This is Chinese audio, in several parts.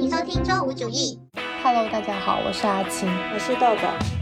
欢迎收听周五主义。Hello，大家好，我是阿青。我是豆豆。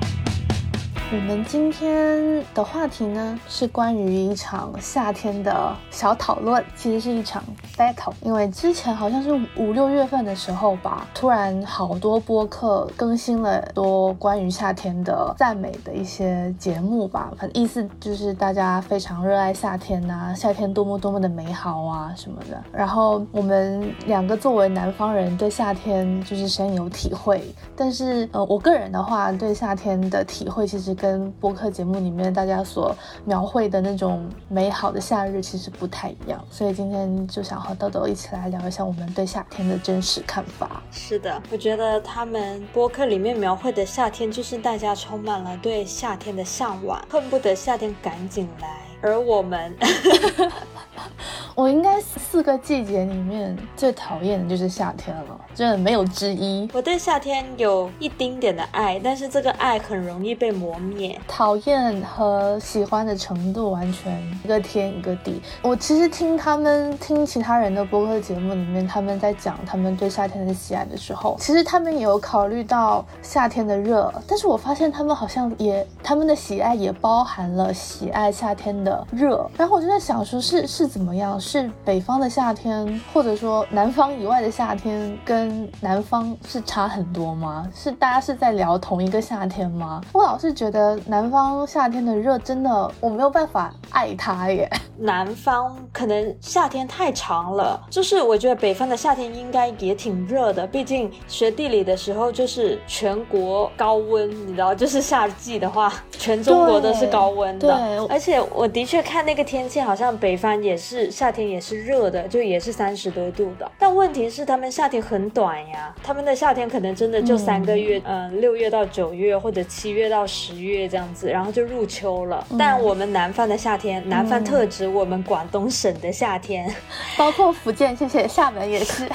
我们今天的话题呢，是关于一场夏天的小讨论，其实是一场 battle。因为之前好像是五六月份的时候吧，突然好多播客更新了多关于夏天的赞美的一些节目吧，反正意思就是大家非常热爱夏天呐、夏天多么多么的美好啊什么的。然后我们两个作为南方人，对夏天就是深有体会，但是呃，我个人的话，对夏天的体会其实跟播客节目里面大家所描绘的那种美好的夏日其实不太一样，所以今天就想和豆豆一起来聊一下我们对夏天的真实看法。是的，我觉得他们播客里面描绘的夏天，就是大家充满了对夏天的向往，恨不得夏天赶紧来。而我们，我应该四个季节里面最讨厌的就是夏天了，真的没有之一。我对夏天有一丁点的爱，但是这个爱很容易被磨灭。讨厌和喜欢的程度完全一个天一个地。我其实听他们听其他人的播客节目里面，他们在讲他们对夏天的喜爱的时候，其实他们也有考虑到夏天的热，但是我发现他们好像也他们的喜爱也包含了喜爱夏天的热。然后我就在想说是是怎么样？是北方的夏天，或者说南方以外的夏天，跟南方是差很多吗？是大家是在聊同一个夏天吗？我老是觉得南方夏天的热真的我没有办法爱它耶。南方可能夏天太长了，就是我觉得北方的夏天应该也挺热的，毕竟学地理的时候就是全国高温，你知道，就是夏季的话，全中国都是高温的。对而且我的确看那个天气，好像北方也是夏天也是热的，就也是三十多度的。但问题是他们夏天很短呀，他们的夏天可能真的就三个月，嗯，六、月到九月或者七月到十月这样子，然后就入秋了。但我们南方的夏天，南方特指我们广东省的夏天，包括福建，谢谢，厦门也是。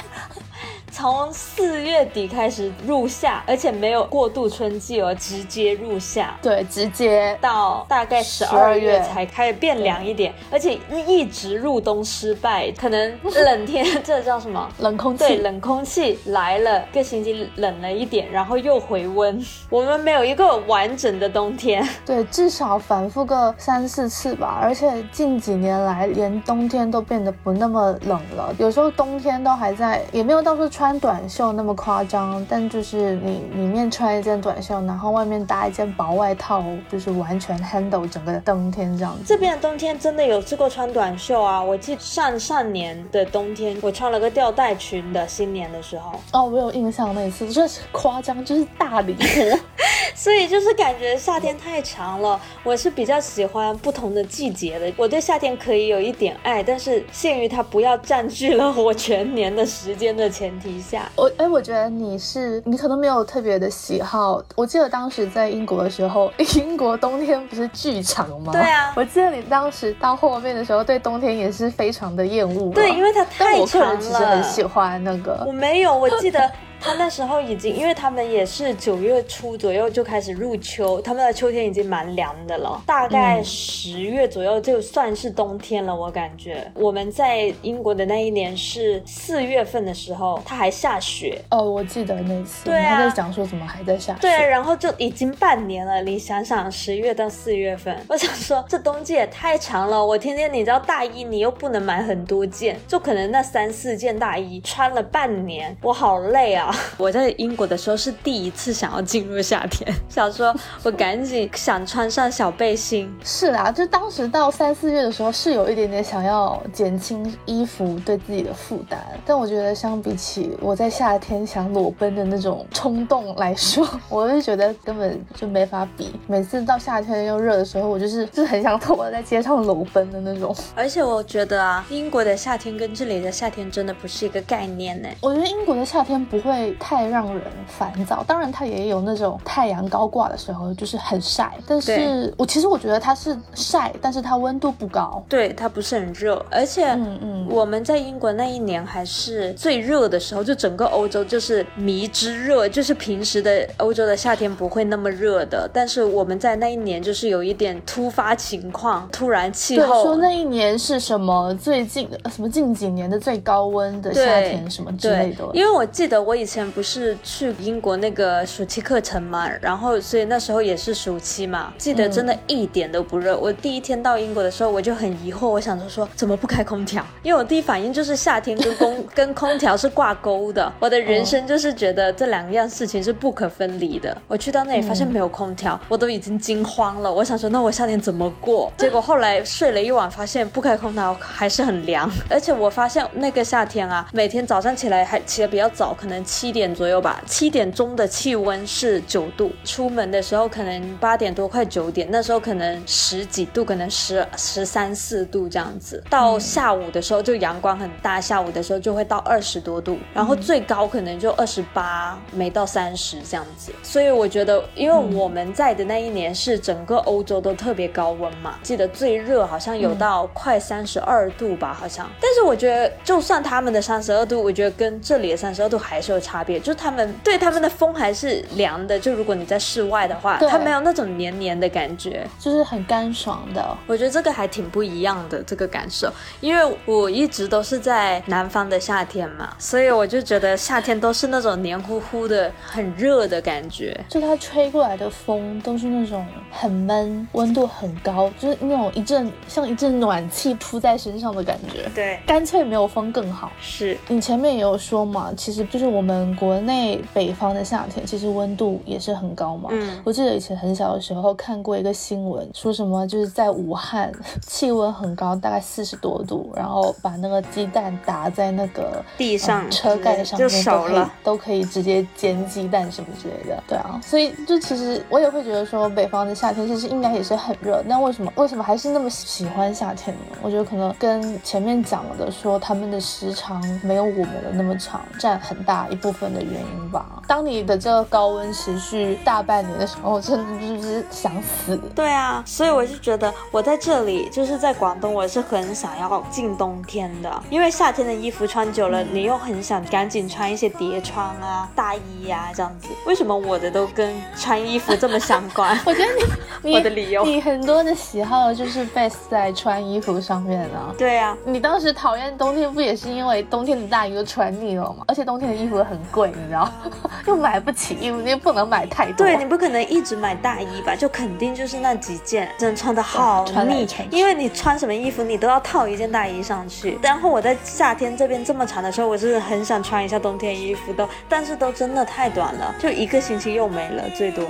从四月底开始入夏，而且没有过渡春季哦，直接入夏。对，直接到大概十12二月月才开始变凉一点，而且一直入冬失败，可能冷天这叫什么？冷空气。对，冷空气来了，个星期冷了一点，然后又回温。我们没有一个完整的冬天。对，至少反复个三四次吧，而且近几年来，连冬天都变得不那么冷了。有时候冬天都还在，也没有到处穿短袖那么夸张，但就是你里面穿一件短袖，然后外面搭一件薄外套，就是完全 handle 整个冬天这样子。这边的冬天真的有试过穿短袖啊！我记得上上年的冬天，我穿了个吊带裙的，新年的时候。哦，我有印象那一次，就是夸张，就是大离谱。所以就是感觉夏天太长了，我是比较喜欢不同的季节的。我对夏天可以有一点爱，但是限于它不要占据了我全年的时间的前提下。我哎，我觉得你是你可能没有特别的喜好。我记得当时在英国的时候，英国冬天不是巨长吗？对啊我记得你当时到后面的时候，对冬天也是非常的厌恶。对，因为它但我个太长人其实很。喜欢那个我。没有，我记得他那时候已经，因为他们也是九月初左右就开始入秋，他们的秋天已经蛮凉的了，大概嗯十月左右就算是冬天了。我感觉我们在英国的那一年是四月份的时候，它还下雪。哦，我记得那次，对啊你还在讲说怎么还在下雪。对，啊然后就已经半年了。你想想，十月到四月份，我想说这冬季也太长了。我天天你知道大衣，你又不能买很多件，就可能那三四件大衣穿了半年，我好累啊！我在英国的时候是第一次想要进入夏天，想说我赶紧想穿上小背心。是啊，就当时到三四月的时候，是有一点点想要减轻衣服对自己的负担，但我觉得相比起我在夏天想裸奔的那种冲动来说，我就觉得根本就没法比。每次到夏天又热的时候，我就是就是很想脱在街上裸奔的那种。而且我觉得啊，英国的夏天跟这里的夏天真的不是一个概念呢。我觉得英国的夏天不会太让人烦躁，当然它也有那种太阳高挂的时候，就是很晒。但是我其实我觉得它是晒，但是它温度不高。对，它不是很热，而且嗯嗯，我们在英国那一年还是最热的时候，就整个欧洲就是迷之热，就是平时的欧洲的夏天不会那么热的，但是我们在那一年就是有一点突发情况，突然气，候说那一年是什么最近的什么近几年的最高温的夏天什么之类的。因为我记得我以以前不是去英国那个暑期课程嘛，然后所以那时候也是暑期嘛，记得真的一点都不热。我第一天到英国的时候，我就很疑惑，我想着说怎么不开空调？因为我第一反应就是夏天跟空 跟空调是挂钩的，我的人生就是觉得这两样事情是不可分离的。我去到那里发现没有空调，我都已经惊慌了。我想说那我夏天怎么过？结果后来睡了一晚，发现不开空调还是很凉，而且我发现那个夏天啊，每天早上起来还起得比较早，可能七点左右吧，七点钟的气温是九度，出门的时候可能八点多快九点，那时候可能十几度，可能十十三四度这样子。到下午的时候就阳光很大，下午的时候就会到二十多度，然后最高可能就二十八，没到三十这样子。所以我觉得，因为我们在的那一年是整个欧洲都特别高温嘛，记得最热好像有到快三十二度吧，好像。但是我觉得，就算他们的三十二度，我觉得跟这里的三十二度还是有差别，就是他们对他们的风还是凉的。就如果你在室外的话，它没有那种黏黏的感觉。就是很干爽的。我觉得这个还挺不一样的这个感受，因为我一直都是在南方的夏天嘛，所以我就觉得夏天都是那种黏糊糊的、很热的感觉。就它吹过来的风都是那种很闷，温度很高，就是那种一阵像一阵暖气扑在身上的感觉。对，干脆没有风更好。是，你前面也有说嘛，其实就是我们国内北方的夏天，其实温度也是很高嘛。嗯我记得以前很小的时候看过一个新闻，说什么就是在武汉气温很高，大概四十多度，然后把那个鸡蛋打在那个地上呃车盖上面都可以熟了。都可以直接煎鸡蛋什么之类的。对啊，所以就其实我也会觉得说，北方的夏天其实应该也是很热，那为什么为什么还是那么喜欢夏天呢？我觉得可能跟前面讲的说他们的时长没有我们的那么长，占很大一部分的原因吧。当你的这个高温持续大半年的时候，真的就是想死。对啊，所以我就觉得我在这里就是在广东，我是很想要进冬天的，因为夏天的衣服穿久了，你又很想赶紧穿一些叠穿啊、大衣啊这样子。为什么我的都跟穿衣服这么相关？我觉得你 你我的理由你很多的喜好就是 base 在穿衣服上面啊。对啊，你当时讨厌冬天，不也是因为冬天的大衣都穿腻了吗？而且冬天的衣服又很贵，你知道，又买不起衣服，你又不能买太多。对你不可能一直买大衣吧？就肯定就是那几件，真的穿的好腻因为你穿什么衣服，你都要套一件大衣上去。然后我在夏天这边这么长的时候，我是很想穿一下冬天衣服的，但是都真的太短了，就一个星期又没了，最多。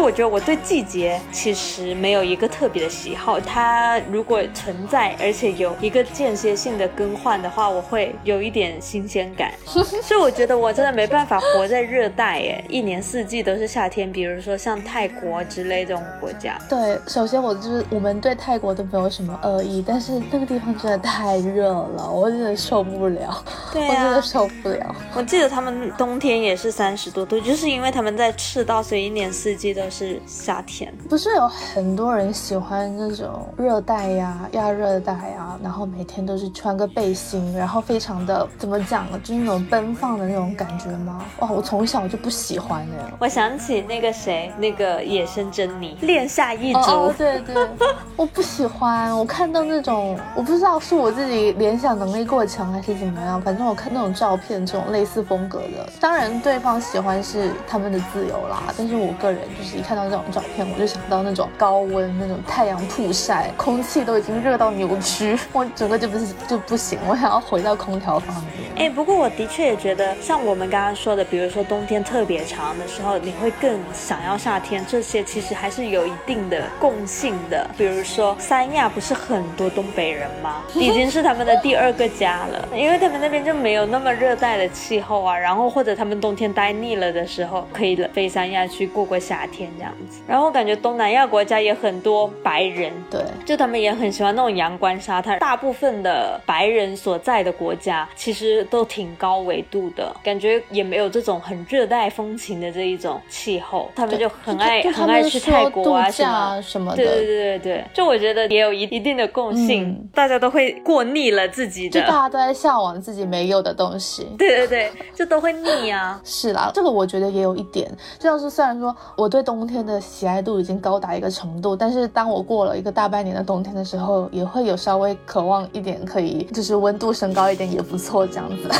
我觉得我对季节其实没有一个特别的喜好，它如果存在，而且有一个间歇性的更换的话，我会有一点新鲜感。所以我觉得我真的没办法活在热带耶，一年四季都是夏天，比如说像泰国之类这种国家。对，首先我就是我们对泰国都没有什么恶意，但是那个地方真的太热了，我真的受不了，对啊我真的啊，受不了。我记得他们冬天也是三十多度，就是因为他们在赤道，所以一年四季都是夏天。不是有很多人喜欢那种热带呀、亚热带呀，然后每天都是穿个背心，然后非常的怎么讲呢，就是那种奔放的那种感觉吗？哇，我从小就不喜欢哎。我想起那个谁，那个野生珍妮，恋夏一族。哦哦，对对，我不喜欢。我看到那种，我不知道是我自己联想能力过强还是怎么样，反正我看那种照片，这种类似风格的，当然对方喜欢是他们的自由啦。但是我个人就是一看到这种照片，我就想到那种高温、那种太阳曝晒，空气都已经热到扭曲，我整个就不是就不行，我想要回到空调房里面。哎，不过我的确也觉得，像我们刚刚说的，比如说冬天特别长的时候，你会更想要夏天，这些其实还是有一定的共性的。比如说三亚不是很多东北人吗？已经是他们的第二个家了，因为他们那边就没有那么热带的气候啊。然后或者他们冬天待腻了的时候，可以飞三亚去过过夏天这样子。然后我感觉东南亚国家也很多白人，对，就他们也很喜欢那种阳光沙滩。大部分的白人所在的国家，其实都挺高纬度的，感觉也没有这种很热带风情的这一种气候。他们就很爱就很爱去泰国啊说度假什么。啊什么的，对对对对对，就我觉得也有一一定的共性，嗯大家都会过腻了自己的。就大家都在向往自己没有的东西。对对对，就都会腻啊。是啦，这个我觉得也有一点，就像是虽然说我对冬冬天的喜爱度已经高达一个程度，但是当我过了一个大半年的冬天的时候，也会有稍微渴望一点，可以就是温度升高一点也不错这样子。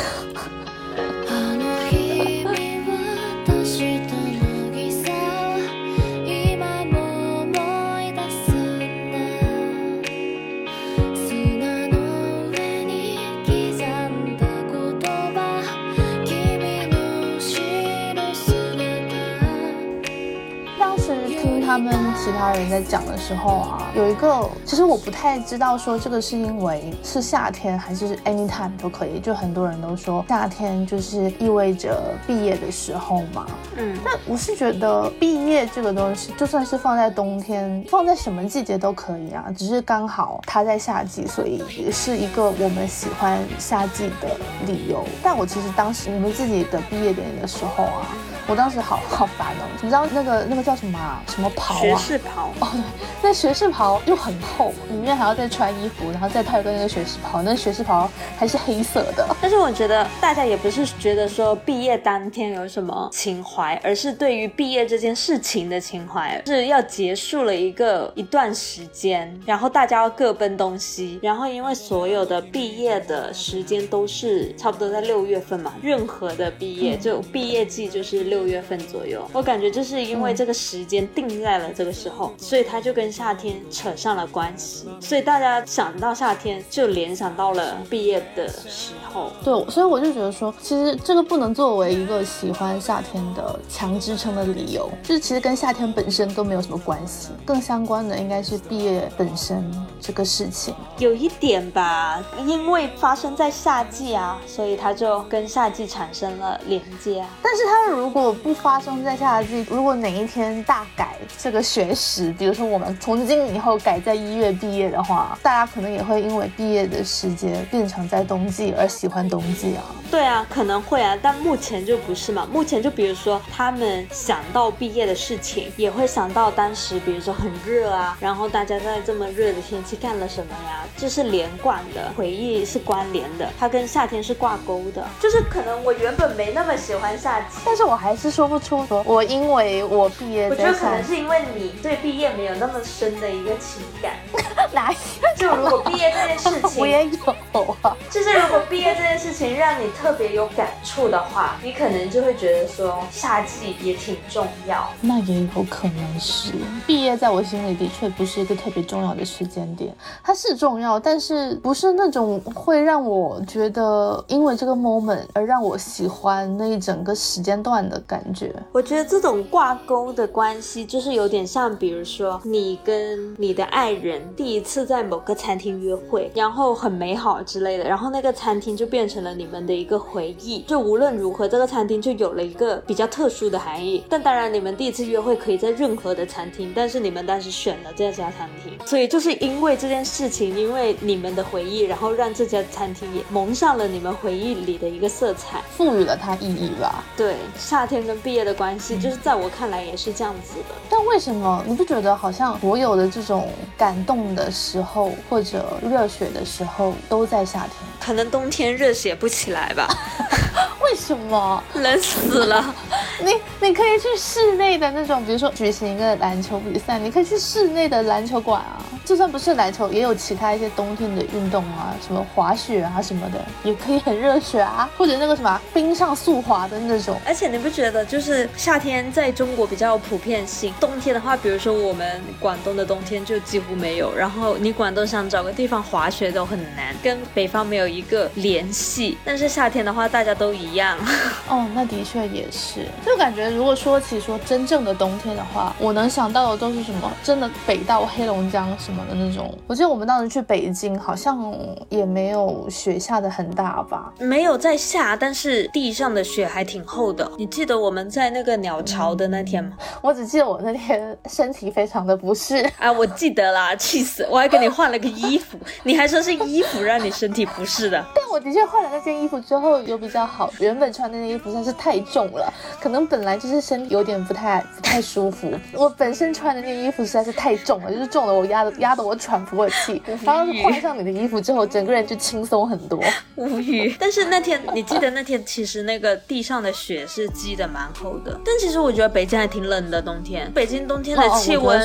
听他们其他人在讲的时候啊，有一个其实我不太知道说这个是因为是夏天还是 anytime 都可以，就很多人都说夏天就是意味着毕业的时候嘛。嗯，但我是觉得毕业这个东西，就算是放在冬天，放在什么季节都可以啊，只是刚好它在夏季，所以也是一个我们喜欢夏季的理由。但我其实当时你们自己的毕业典礼的时候啊，我当时好 好烦哦，你知道那个那个叫什么啊？什么袍学啊？士袍。哦，对，那学士袍又很厚，里面还要再穿衣服，然后再套一个那个学士袍，那学士袍还是黑色的。但是我觉得大家也不是觉得说毕业当天有什么情怀，而是对于毕业这件事情的情怀，是要结束了一个一段时间，然后大家要各奔东西，然后因为所有的毕业的时间都是差不多在六月份嘛，任何的毕业就毕业季就是六月份左右，我感觉就是因为这个时间定在了这个时候，所以它就跟夏天扯上了关系，所以大家想到夏天就联想到了毕业的时候。对，所以我就觉得说，其实这个不能作为一个喜欢夏天的强支撑的理由，就是其实跟夏天本身都没有什么关系，更相关的应该是毕业本身这个事情。有一点吧，因为发生在夏季啊，所以它就跟夏季产生了连接啊。但是它如果不发生在夏季，如果哪一天大改这个学时，比如说我们从今以后改在一月毕业的话，大家可能也会因为毕业的时间变成在冬季而喜欢冬季啊。对啊，可能会啊，但目前就不是嘛。目前就比如说他们想到毕业的事情，也会想到当时比如说很热啊，然后大家在这么热的天气干了什么呀，这是连贯的，回忆是关联的，它跟夏天是挂钩的。就是可能我原本没那么喜欢夏季。但是我还是说不出说，我因为我毕业我觉得可能是因为你对毕业没有那么深的一个情感，哪一就如果毕业这件事情，我也有啊。就是如果毕业这件事情让你特别有感触的话，你可能就会觉得说夏季也挺重要。那也有可能是。毕业，在我心里的确不是一个特别重要的时间点，它是重要，但是不是那种会让我觉得因为这个 moment 而让我喜欢那一整个时间段的感觉。我觉得这种挂钩的关系，就是有点像，比如说你跟你的爱人第一次在某个餐厅约会，然后很美好之类的，然后那个餐厅就变成了你们的一个回忆。就无论如何，这个餐厅就有了一个比较特殊的含义。但当然，你们第一次约会可以在任何的餐厅，但是你们当时选了这家餐厅，所以就是因为这件事情，因为你们的回忆，然后让这家餐厅也蒙上了你们回忆里的一个色彩。赋予了它意义吧。对，夏天跟毕业的关系，就是在我看来也是这样子的。但为什么你不觉得好像所有的这种感动的时候或者热血的时候都在夏天？可能冬天热血不起来吧，为什么？冷死了。你你可以去室内的那种，比如说举行一个篮球比赛，你可以去室内的篮球馆啊。就算不是篮球，也有其他一些冬天的运动啊，什么滑雪啊什么的，也可以很热血啊。或者那个什么冰上速滑的那种。而且你不觉得，就是夏天在中国比较有普遍性，冬天的话，比如说我们广东的冬天就几乎没有，然后你广东想找个地方滑雪都很难，跟北方没有一个联系。但是夏天的话，大家都一样。哦，那的确也是。就感觉如果说起说真正的冬天的话，我能想到的都是什么？真的北到黑龙江什么的那种。我记得我们当时去北京，好像也没有雪下的很大吧。没有在下，但是地上的雪还挺厚的。你记得我们在那个鸟巢的那天吗？我只记得我那天身体非常的不适。啊，我记得啦，气死！我还给你换了个衣服，你还说是衣服让你身体不适的。但我的确换了那件衣服之后有比较好，原本穿那件衣服实在是太重了，可能能本来就是身体有点不太不太舒服，我本身穿的那件衣服实在是太重了，就是重的我压的压的我喘不过气，然后换上你的衣服之后，整个人就轻松很多。无语。但是那天你记得那天其实那个地上的雪是积的蛮厚的，但其实我觉得北京还挺冷的冬天，北京冬天的气温。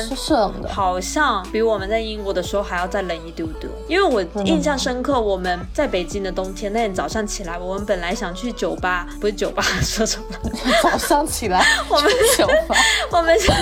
好像比我们在英国的时候还要再冷一丢丢，因为我印象深刻，我们在北京的冬天那天早上起来，我们本来想去酒吧，不是酒吧，说什么？早上起来，我们酒吧，我们想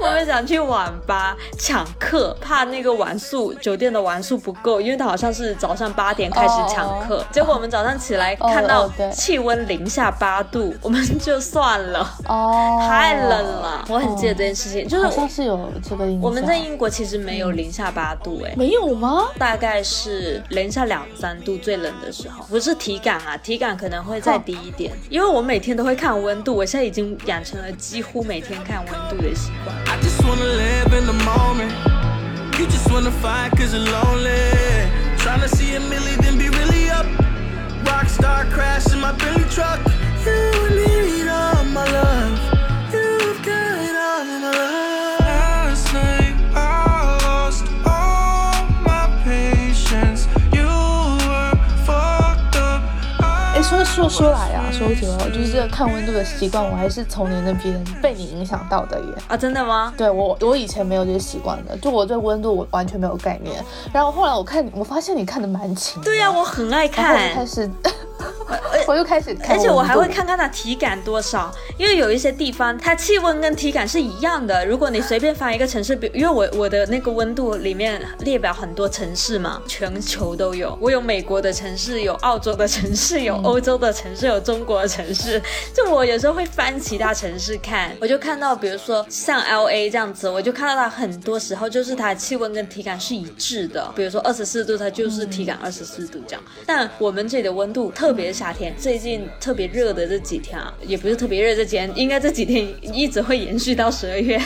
我们想去网吧抢课，怕那个晚宿酒店的晚宿不够，因为它好像是早上八点开始抢课，结果我们早上起来哦看到气温零下八度，我们就算了。哦，太冷了，我很记得这件事情，就是好像是有这个印象。我们在英国其实没有零下八度、哎、没有吗？大概是零下两三度最冷的时候，不是体感啊，体感可能会再低一点，因为我每天都会看温度，我现在已经养成了几乎每天看温度的习惯。I just wanna live in the moment. You just wanna fight cause you're lonely. Tryna see a milli, then be really up. Rockstar crash in my Billy truck. You my love. You've got all my love. Last night I lost all my patience. You were fucked up. 哎，说说说来啊，说起来，就是这个看温度的习惯，我还是从你那边被你影响到的耶。啊，真的吗？对我，我以前没有这个习惯的，就我对温度我完全没有概念。然后后来我看，我发现你看的蛮勤的。对呀、我很爱然后就开看。始，我又开始看，而且我还会。看看它体感多少，因为有一些地方它气温跟体感是一样的。如果你随便翻一个城市，比因为我我的那个温度里面列表很多城市嘛，全球都有。我有美国的城市，有澳洲的城市，有欧洲的城市，有中国的城市。就我有时候会翻其他城市看，我就看到，比如说像 L A 这样子，我就看到它很多时候就是它的气温跟体感是一致的。比如说二十四度，它就是体感二十四度这样。但我们这里的温度，特特别是夏天，最近特别热的这几天啊，也不是特别热这几天，应该这几天一直会延续到十二月。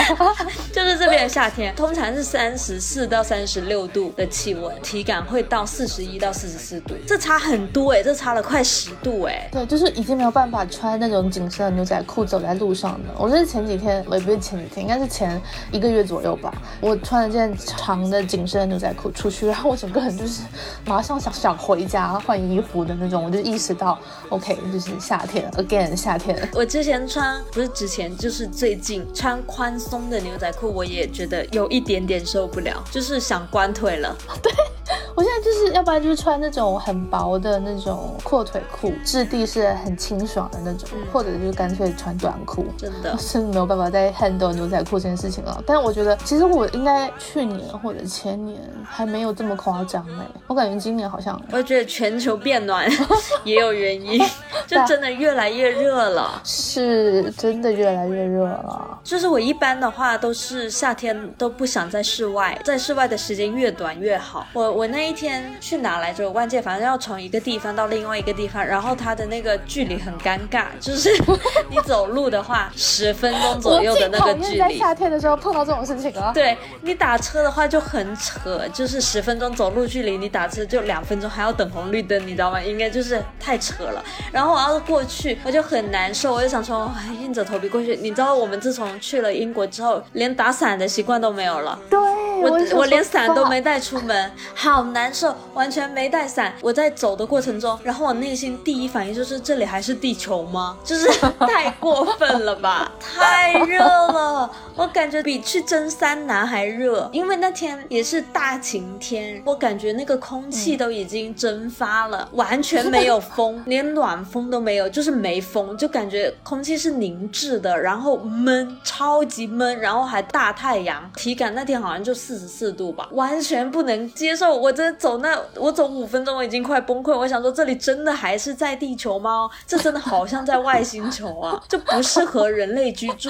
就是这边的夏天，通常是三十四到三十六度的气温，体感会到四十一到四十四度，这差很多哎、这差了快十度哎、对，就是已经没有办法穿那种紧身的牛仔裤走在路上了。我是前几天，我也不是前几天，应该是前一个月左右吧。我穿了件长的紧身的牛仔裤出去，然后我整个人就是马上想想回家换衣服的那种，我就意识到，OK，就是夏天，again 夏天。我之前穿不是之前，就是最近穿宽松的牛仔裤，我也觉得有一点点受不了，就是想关腿了。我现在就是要不然就是穿那种很薄的那种阔腿裤，质地是很清爽的那种，或者就是干脆穿短裤。真的 是没有办法再 handle 牛仔裤这件事情了。但是我觉得，其实我应该去年或者前年还没有这么夸张哎，我感觉今年好像我觉得全球变暖 也有原因，就真的越来越热了。是真的越来越热了。就是我一般的话都是夏天都不想在室外，在室外的时间越短越好。我我那一天去哪来着？我忘记了，反正要从一个地方到另外一个地方，然后它的那个距离很尴尬，就是 你走路的话十分钟左右的那个我最讨厌在。夏天的时候碰到这种事情啊。对你打车的话就很扯，就是十分钟走路距离，你打车就两分钟，还要等红绿灯，你知道吗？应该就是太扯了。然后我要是过去，我就很难受，我就想说，哎硬着头皮过去。你知道，我们自从去了英国之后，连打伞的习惯都没有了。对，我也想我连伞都没带出门，好难受，完全没带伞。我在走的过程中，然后我内心第一反应就是这里还是地球吗？就是 太过分了吧，太热了，我感觉比去蒸三南还热。因为那天也是大晴天，我感觉那个空气都已经蒸发了，完全没有风，连暖风都没有，就是没风，就感觉空气是凝滞的，然后闷，超级闷，然后还大太阳，体感那天好像就四十四度吧，完全不能接受。我真的走那，我走五分钟我已经快崩溃。我想说，这里真的还是在地球吗？这真的好像在外星球啊，这不适合人类居住，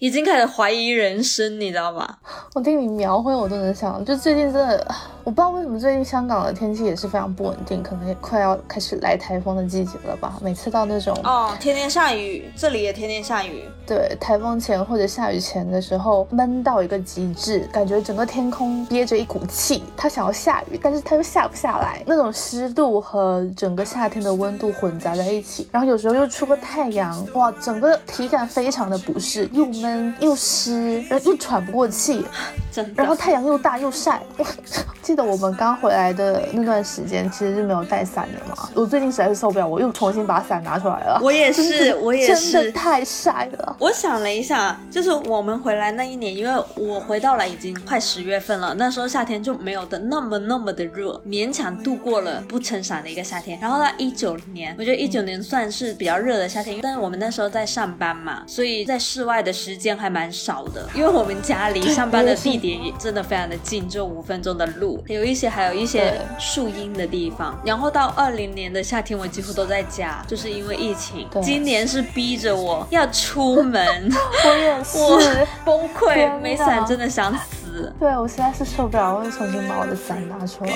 已经开始怀疑人生，你知道吗？我听你描绘，我都能想，就最近真的，我不知道为什么最近香港的天气也是非常不稳定，可能也快要开始来台风的季节了吧。每次到那种哦，天天下雨，这里也天天下雨。对台风前或者下雨前的时候，闷到一个极致，感觉整个天空憋着一股气，它想要下雨，但是它又下不下来，那种湿度和整个夏天的温度混杂在一起，然后有时候又出个太阳，哇，整个体感非常的不适，又闷又湿，然后又喘不过气，真的。然后太阳又大又晒。我 记得我们刚回来的那段时间，其实是没有带伞的嘛。我最近实在是受不了，我又重新把伞拿出来了。我也是我也真是的太晒了。我想了一下，就是我们回来那一年，因为我回到了已经快十月份了，那时候夏天就没有的那么那么的热，勉强度过了不撑伞的一个夏天。然后到一九年，我觉得一九年算是比较热的夏天，但是我们那时候在上班嘛，所以在室外的时间还蛮少的，因为我们家离上班的地点也真的非常的近，就五分钟的路，有一些还有一些树荫的地方。然后到二零年的夏天，我几乎都在家，就是因为疫情。今年是逼着我要出门。我也是。崩溃，没伞真的想死。对，我实在是受不了，我又重新把我的伞拿出来?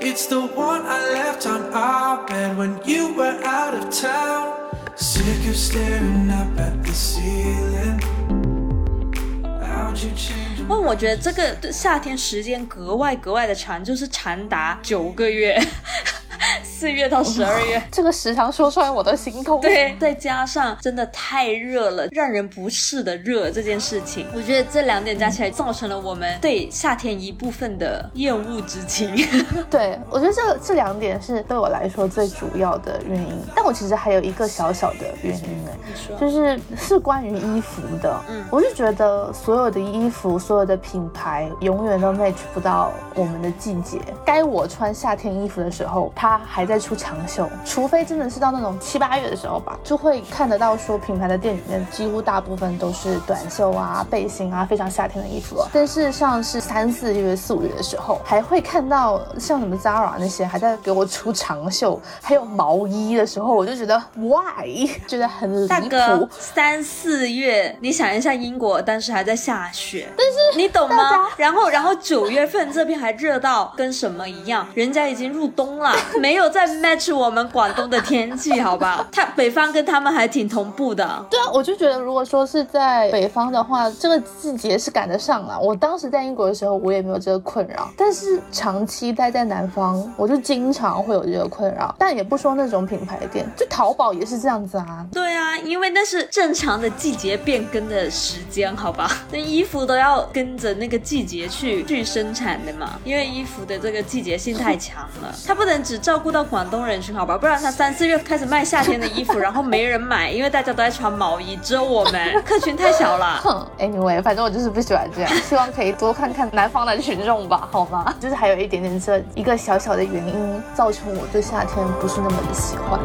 It's the one I left on our bed when you were out of town. Sick of staring up at the ceiling. How'd you change? 那我觉得这个夏天时间格外格外的长，就是长达九个月，四月到十二月。这个时长说出来我都心痛。对，再加上真的太热了，让人不适的热这件事情，我觉得这两点加起来造成了我们对夏天一部分的厌恶之情。对，我觉得这这两点是对我来说最主要的原因。但我其实还有一个小小的原因呢，你说就是是关于衣服的。嗯我是觉得所有的衣服，所有的品牌永远都 match 不到我们的季节。该我穿夏天衣服的时候，它还在出长袖，除非真的是到那种七八月的时候吧，就会看得到说品牌的店里面几乎大部分都是短袖啊、背心啊，非常夏天的衣服了。但是像是三四月、四五月的时候，还会看到像什么 Zara 那些还在给我出长袖，还有毛衣的时候，我就觉得 why，觉得很离大哥谱。，三四月，你想一下英国当时还在下雪，但是你懂吗？然后，然后九月份这边还热到跟什么一样，人家已经入冬了，没有在 match 我们广东的天气，好吧？他北方跟他们还挺同步的。对啊，我就觉得如果说是在北方的话，这个季节是赶得上了。我当时在英国的时候，我也没有这个困扰，但是长期待在南方，我就经常会有这个困扰。但也不说那种品牌店，就淘宝也是这样子啊。对啊，因为那是正常的季节变更的时间，好吧？那衣服都要跟着那个季节去去生产的嘛，因为衣服的这个季节性太强了，它不能只照顾到广东人群，好吧？不然他 三四月开始卖夏天的衣服，然后没人买，因为大家都在穿毛衣，只有我们 客群太小了。哼，anyway，反正我就是不喜欢这样，希望可以多看看南方的群众吧，好吗？就是还有一点点这一个小小的原因，造成我对夏天不是那么的喜欢。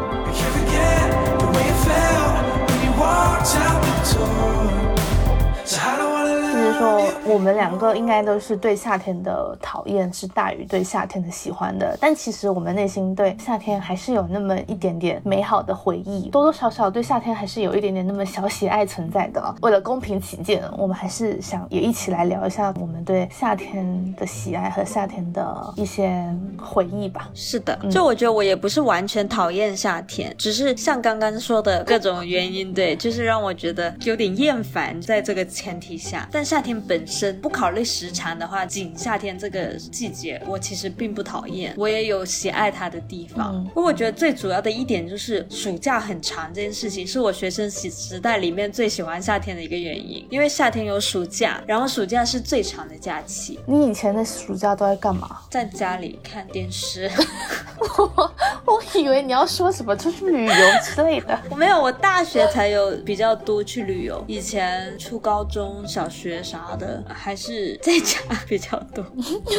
说，我们两个应该都是对夏天的讨厌是大于对夏天的喜欢的，但其实我们内心对夏天还是有那么一点点美好的回忆，多多少少对夏天还是有一点点那么小喜爱存在的。为了公平起见，我们还是想也一起来聊一下我们对夏天的喜爱和夏天的一些回忆吧。是的，就我觉得我也不是完全讨厌夏天，只是像刚刚说的各种原因，对，就是让我觉得有点厌烦。在这个前提下，但夏天本身不考虑时长的话，仅夏天这个季节，我其实并不讨厌，我也有喜爱它的地方。嗯不过我觉得最主要的一点就是暑假很长这件事情，是我学生时时代里面最喜欢夏天的一个原因，因为夏天有暑假，然后暑假是最长的假期，你以前的暑假都在干嘛？在家里看电视。我以为你要说什么出去旅游之类的。我没有，我大学才有比较多去旅游，以前初高中小学啥的还是在家比较多。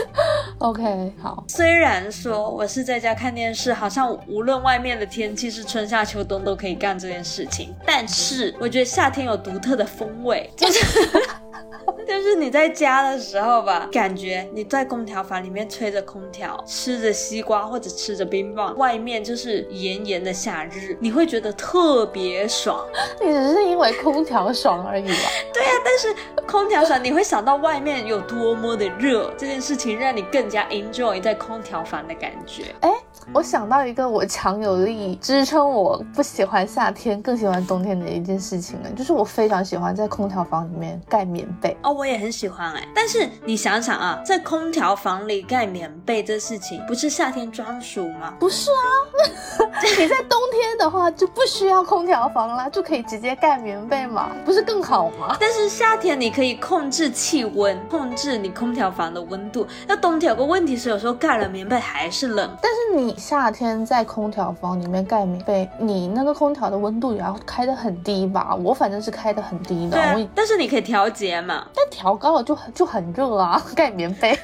OK，好，虽然说我是在家看电视，好像无论外面的天气是春夏秋冬都可以干这件事情，但是我觉得夏天有独特的风味，就是。就是你在家的时候吧，感觉你在空调房里面吹着空调，吃着西瓜或者吃着冰棒，外面就是炎炎的夏日，你会觉得特别爽。你只是因为空调爽而已吧？对呀、但是空调爽，你会想到外面有多么的热，这件事情让你更加 enjoy 在空调房的感觉。哎，我想到一个我强有力支撑我不喜欢夏天，更喜欢冬天的一件事情呢，就是我非常喜欢在空调房里面盖棉被。哦，我也很喜欢哎，但是你想想啊，在空调房里盖棉被这事情，不是夏天专属吗？不是啊，你在冬天的话就不需要空调房啦，就可以直接盖棉被嘛，不是更好吗？但是夏天你可以控制气温，控制你空调房的温度。那冬天有个问题是，有时候盖了棉被还是冷。但是你夏天在空调房里面盖棉被，你那个空调的温度也要开的很低吧？我反正是开的很低的，对但是你可以调节嘛。但调高了就很就很热啊，盖棉被。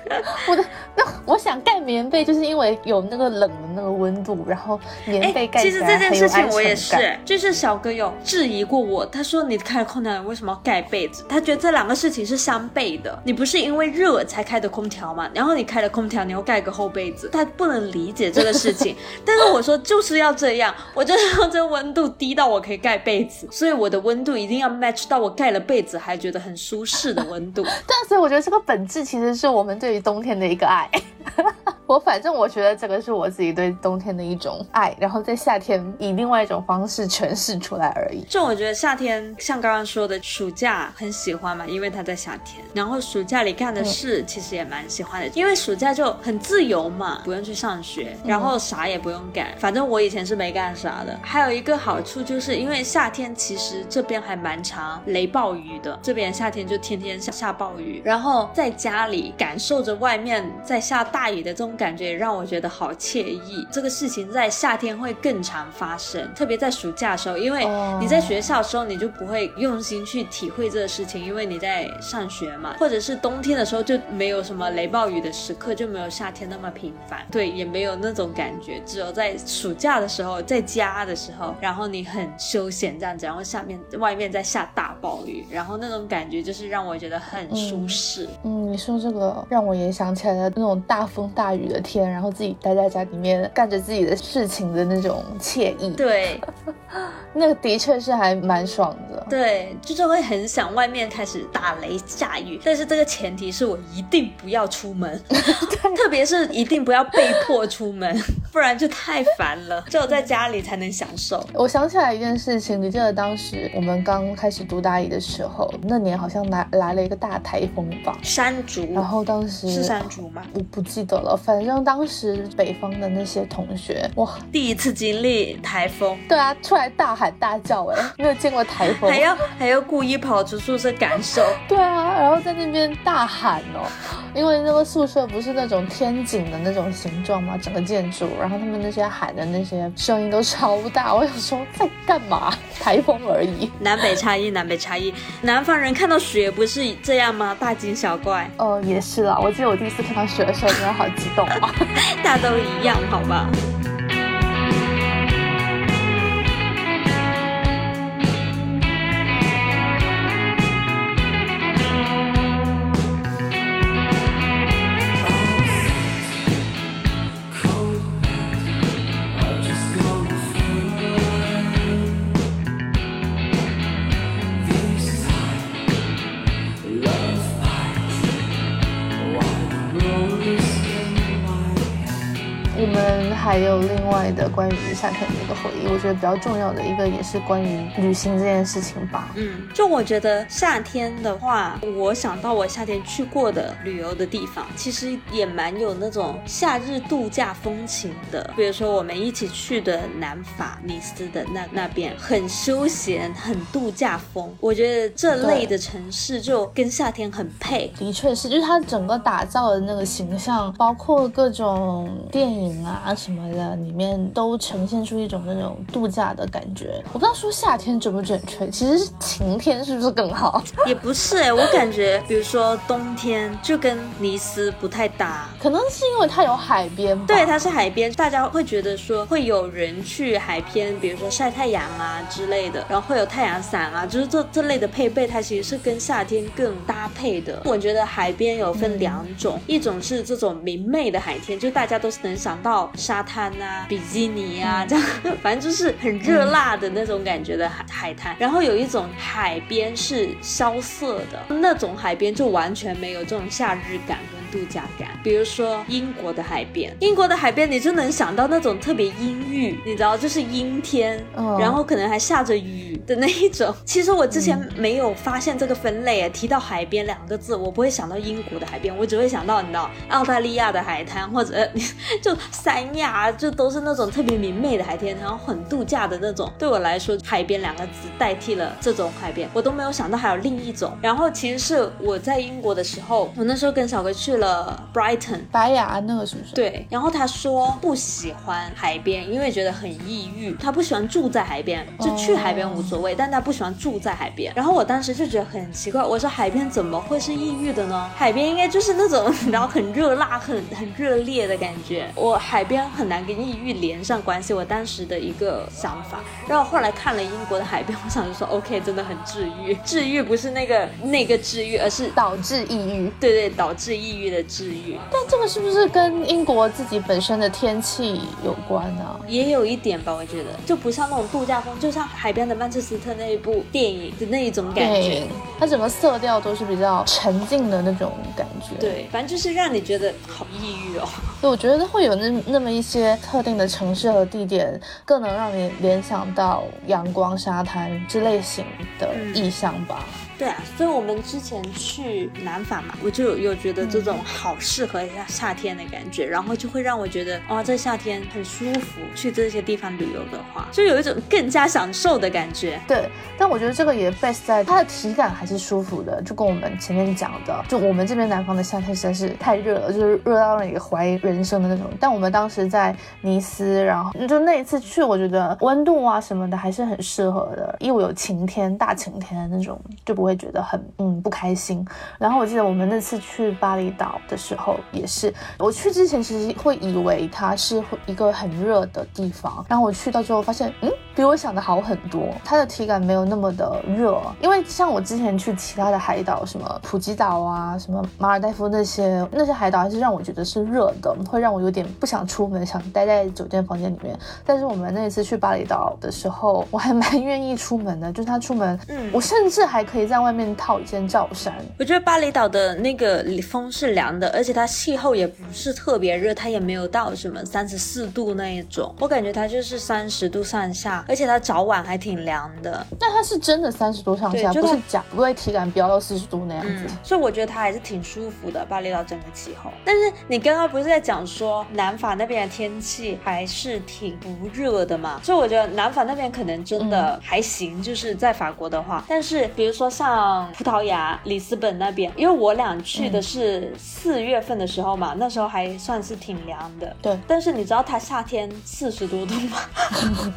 我的那我想盖棉被，就是因为有那个冷的那个温度，然后棉被盖起来其实这件事情我也是，就是小哥有质疑过我，他说你开了空调，你为什么要盖被子？他觉得这两个事情是相悖的，你不是因为热才开的空调嘛？然后你开了空调，你又盖个厚被子，他不能理解这个事情。但是我说就是要这样，我就是要这温度低到我可以盖被子，所以我的温度一定要 match 到我盖了被子还觉得很舒适的温度。对啊，所以我觉得这个本质其实是我们对于冬天的一个爱。我反正我觉得这个是我自己对冬天的一种爱，然后在夏天以另外一种方式诠释出来而已。就我觉得夏天像刚刚说的，暑假很喜欢嘛，因为它在夏天。然后暑假里干的事其实也蛮喜欢的，因为暑假就很自由嘛，不用去上学，然后啥也不用干。反正我以前是没干啥的。还有一个好处就是因为夏天其实这边还蛮长雷暴雨的，这边夏天就天天下下暴雨，然后在家里感受着外面在下大雨的这种感觉，也让我觉得好惬意。这个事情在夏天会更常发生，特别在暑假的时候，因为哦你在学校的时候，你就不会用心去体会这个事情，因为你在上学嘛，或者是冬天的时候就没有什么雷暴雨的时刻，就没有夏天那么频繁，对，也没有那种感觉。只有在暑假的时候，在家的时候，然后你很休闲这样子，然后下面外面在下大暴雨，然后那种感觉就是让我觉得很舒适。嗯，你说这个让我也想起来了那种大风大雨的天，然后自己待在家里面干着自己的事情的那种惬意。对 那个的确是还蛮爽的。对，就是会很想外面开始打雷下雨，但是这个前提是我一定不要出门，特别是一定不要被迫出门，不然就太烦了。只有在家里才能享受。我想起来一件事情，你记得当时我们刚开始读大一的时候，那年好像来来了一个大台风吧，山竹，然后当时是山竹吗？我不记得了，反正当时北方的那些同学，哇，第一次经历台风，对啊，出来大喊大叫，哎，没有见过台风，还要还要故意跑出宿舍感受。对啊，然后在那边大喊哦，因为那个宿舍不是那种天井的那种形状嘛，整个建筑，然后他们那些喊的那些声音都超大，我想说在干嘛？台风而已。南北差异，南北差异。南方人看到雪不是这样吗？大惊小怪，哦，也是啦，我记得我第一次看到雪的时候，真的好激动啊！大家都一样，好吧？还有另外的关于夏天的一个回忆，我觉得比较重要的一个也是关于旅行这件事情吧。嗯，就我觉得夏天的话，我想到我夏天去过的旅游的地方，其实也蛮有那种夏日度假风情的。比如说我们一起去的南法尼斯的那那边，很休闲，很度假风。我觉得这类的城市就跟夏天很配。的确是，就是它整个打造的那个形象，包括各种电影啊什么的，里面都呈现出一种那种度假的感觉。我不知道说夏天准不准确，其实是晴天是不是更好？也不是哎、我感觉，比如说冬天就跟尼斯不太搭。可能是因为它有海边吧。对，它是海边，大家会觉得说会有人去海边，比如说晒太阳啊之类的，然后会有太阳伞啊，就是这这类的配备，它其实是跟夏天更搭配的。我觉得海边有分两种，一种是这种明媚的海天，就大家都是能想到沙滩啊、比基尼啊 这样，反正就是很热辣的那种感觉的海海滩。然后有一种海边是萧瑟的，那种海边就完全没有这种夏日感跟度假感。比如说英国的海边，英国的海边你就能想到那种特别阴郁，你知道，就是阴天，嗯然后可能还下着雨的那一种。其实我之前没有发现这个分类，提到海边两个字，我不会想到英国的海边，我只会想到你知道澳大利亚的海滩，或者 就三亚，就都是那种特别明媚的海天，然后很度假的那种。对我来说，海边两个字代替了这种海边，我都没有想到还有另一种。然后其实是我在英国的时候，我那时候跟小哥去了 Brighton。白雅安那个是不是？，对，然后他说不喜欢海边，因为觉得很抑郁。他不喜欢住在海边，就去海边无所谓，但他不喜欢住在海边。然后我当时就觉得很奇怪，我说海边怎么会是抑郁的呢？海边应该就是那种 然后很热辣、很很热烈的感觉。我海边很难跟抑郁连上关系，我当时的一个想法。然后后来看了英国的海边，我想就说 OK，真的很治愈。治愈不是那个那个治愈，而是导致抑郁。对对导致抑郁的治愈。但这个是不是跟英国自己本身的天气有关呢、也有一点吧，我觉得就不像那种度假风，就像海边的曼彻斯特那一部电影的那一种感觉。它整个色调都是比较沉静的那种感觉。，对，反正就是让你觉得好抑郁哦。对我觉得会有那那么一些特定的城市和地点，更能让你联想到阳光、沙滩之类型的意象吧。对啊，所以我们之前去南法嘛，我就有觉得这种好适合夏夏天的感觉，然后就会让我觉得哇，这夏天很舒服。去这些地方旅游的话，就有一种更加享受的感觉。对，但我觉得这个也 base 在它的体感还是舒服的，就跟我们前面讲的，就我们这边南方的夏天实在是太热了，就是热到让你怀疑人生的那种。但我们当时在尼斯，然后就那一次去，我觉得温度啊什么的还是很适合的，因为有晴天、大晴天的那种，就不会觉得很嗯不开心。然后我记得我们那次去巴厘岛的时候也是，我去之前其实会以为它是一个很热的地方，然后我去到之后发现，嗯，比我想的好很多，它的体感没有那么的热，因为像我之前去其他的海岛，什么普吉岛啊，什么马尔代夫那些那些海岛，还是让我觉得是热的，会让我有点不想出门，想待在酒店房间里面。但是我们那一次去巴厘岛的时候，我还蛮愿意出门的，就是他出门，嗯我甚至还可以在外面套一件罩衫。我觉得巴厘岛的那个风是凉的，而且它气候也不是特别热，它也没有到什么三十四度那一种，我感觉它就是三十度上下，而且它早晚还挺凉的。那它是真的三十度上下，就不是假，不会体感飙到四十度那样子。嗯，所以我觉得它还是挺舒服的，巴厘岛整个气候。但是你刚刚不是在讲说南法那边的天气还是挺不热的嘛？所以我觉得南法那边可能真的还行，就是在法国的话。但是比如说像葡萄牙、里斯本那边，因为我俩去的是四月份的时候嘛，那时候还算是挺凉的。对但是你知道它夏天四十多度吗？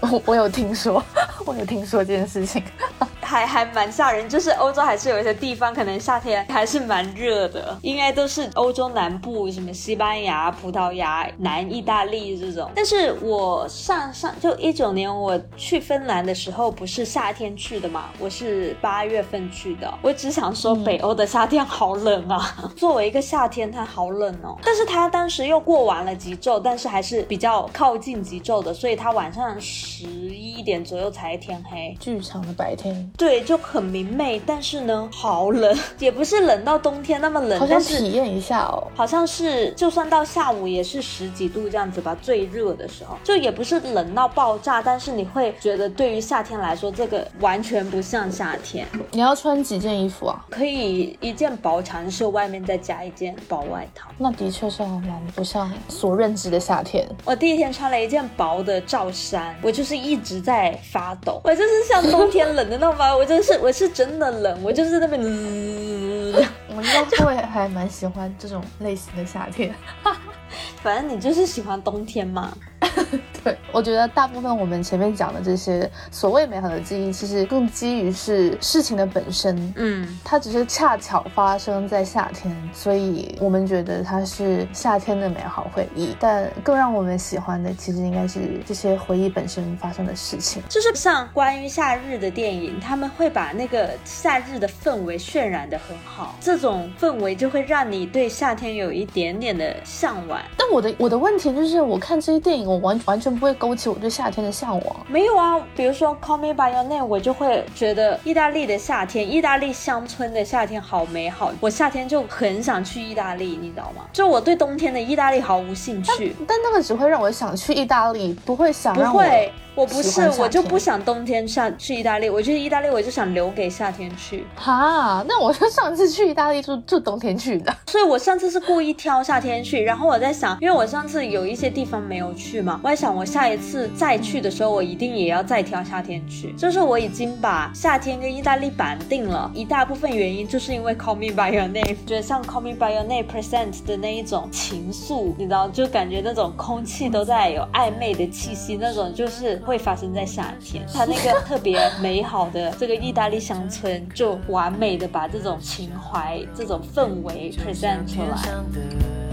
我我有听说，我有听说这件事情。还还蛮吓人，就是欧洲还是有一些地方可能夏天还是蛮热的，应该都是欧洲南部，什么西班牙、葡萄牙、南意大利这种。但是我上上就一九年我去芬兰的时候，不是夏天去的嘛，我是八月份去的。我只想说，北欧的夏天好冷啊！作为一个夏天，它好冷哦。但是它当时又过完了极昼，但是还是比较靠近极昼的，所以它晚上十一点左右才天黑。剧场的白天对，就很明媚，但是呢，好冷，也不是冷到冬天那么冷，好想但是体验一下哦。好像是就算到下午也是十几度这样子吧，最热的时候，就也不是冷到爆炸，但是你会觉得对于夏天来说，这个完全不像夏天，你要穿几件衣服啊？可以一件薄长袖，外面再加一件薄外套。那的确是还蛮不像所认知的夏天。我第一天穿了一件薄的罩衫，我就是一直在发抖，我就是像冬天冷的那种吧，我就是我是真的冷，我就是那边滋。我应该会还蛮喜欢这种类型的夏天。反正你就是喜欢冬天嘛。对，我觉得大部分我们前面讲的这些所谓美好的记忆，其实更基于是事情的本身。嗯，它只是恰巧发生在夏天，所以我们觉得它是夏天的美好回忆。但更让我们喜欢的，其实应该是这些回忆本身发生的事情。就是像关于夏日的电影，他们会把那个夏日的氛围渲染的很好，这种氛围就会让你对夏天有一点点的向往。但我的我的问题就是，我看这些电影，我完完全不会勾起我对夏天的向往。没有啊，比如说《Call Me by Your Name》，我就会觉得意大利的夏天，意大利乡村的夏天好美好。我夏天就很想去意大利，你知道吗？就我对冬天的意大利毫无兴趣。但那个只会让我想去意大利，不会想让我不会，我不是我就不想冬天下去意大利。我去意大利，我就想留给夏天去。哈。那我就上次去意大利就就冬天去的。所以我上次是故意挑夏天去，然后我在想，因为我上次有一些地方没有去嘛，我在想我下一次再去的时候，我一定也要再挑夏天去。就是我已经把夏天跟意大利绑定了，一大部分原因就是因为 Call Me by Your Name，觉得像 Call Me by Your Name present 的那一种情愫，你知道，就感觉那种空气都在有暧昧的气息，那种就是会发生在夏天。它那个特别美好的这个意大利乡村，就完美的把这种情怀、这种氛围 present 出来。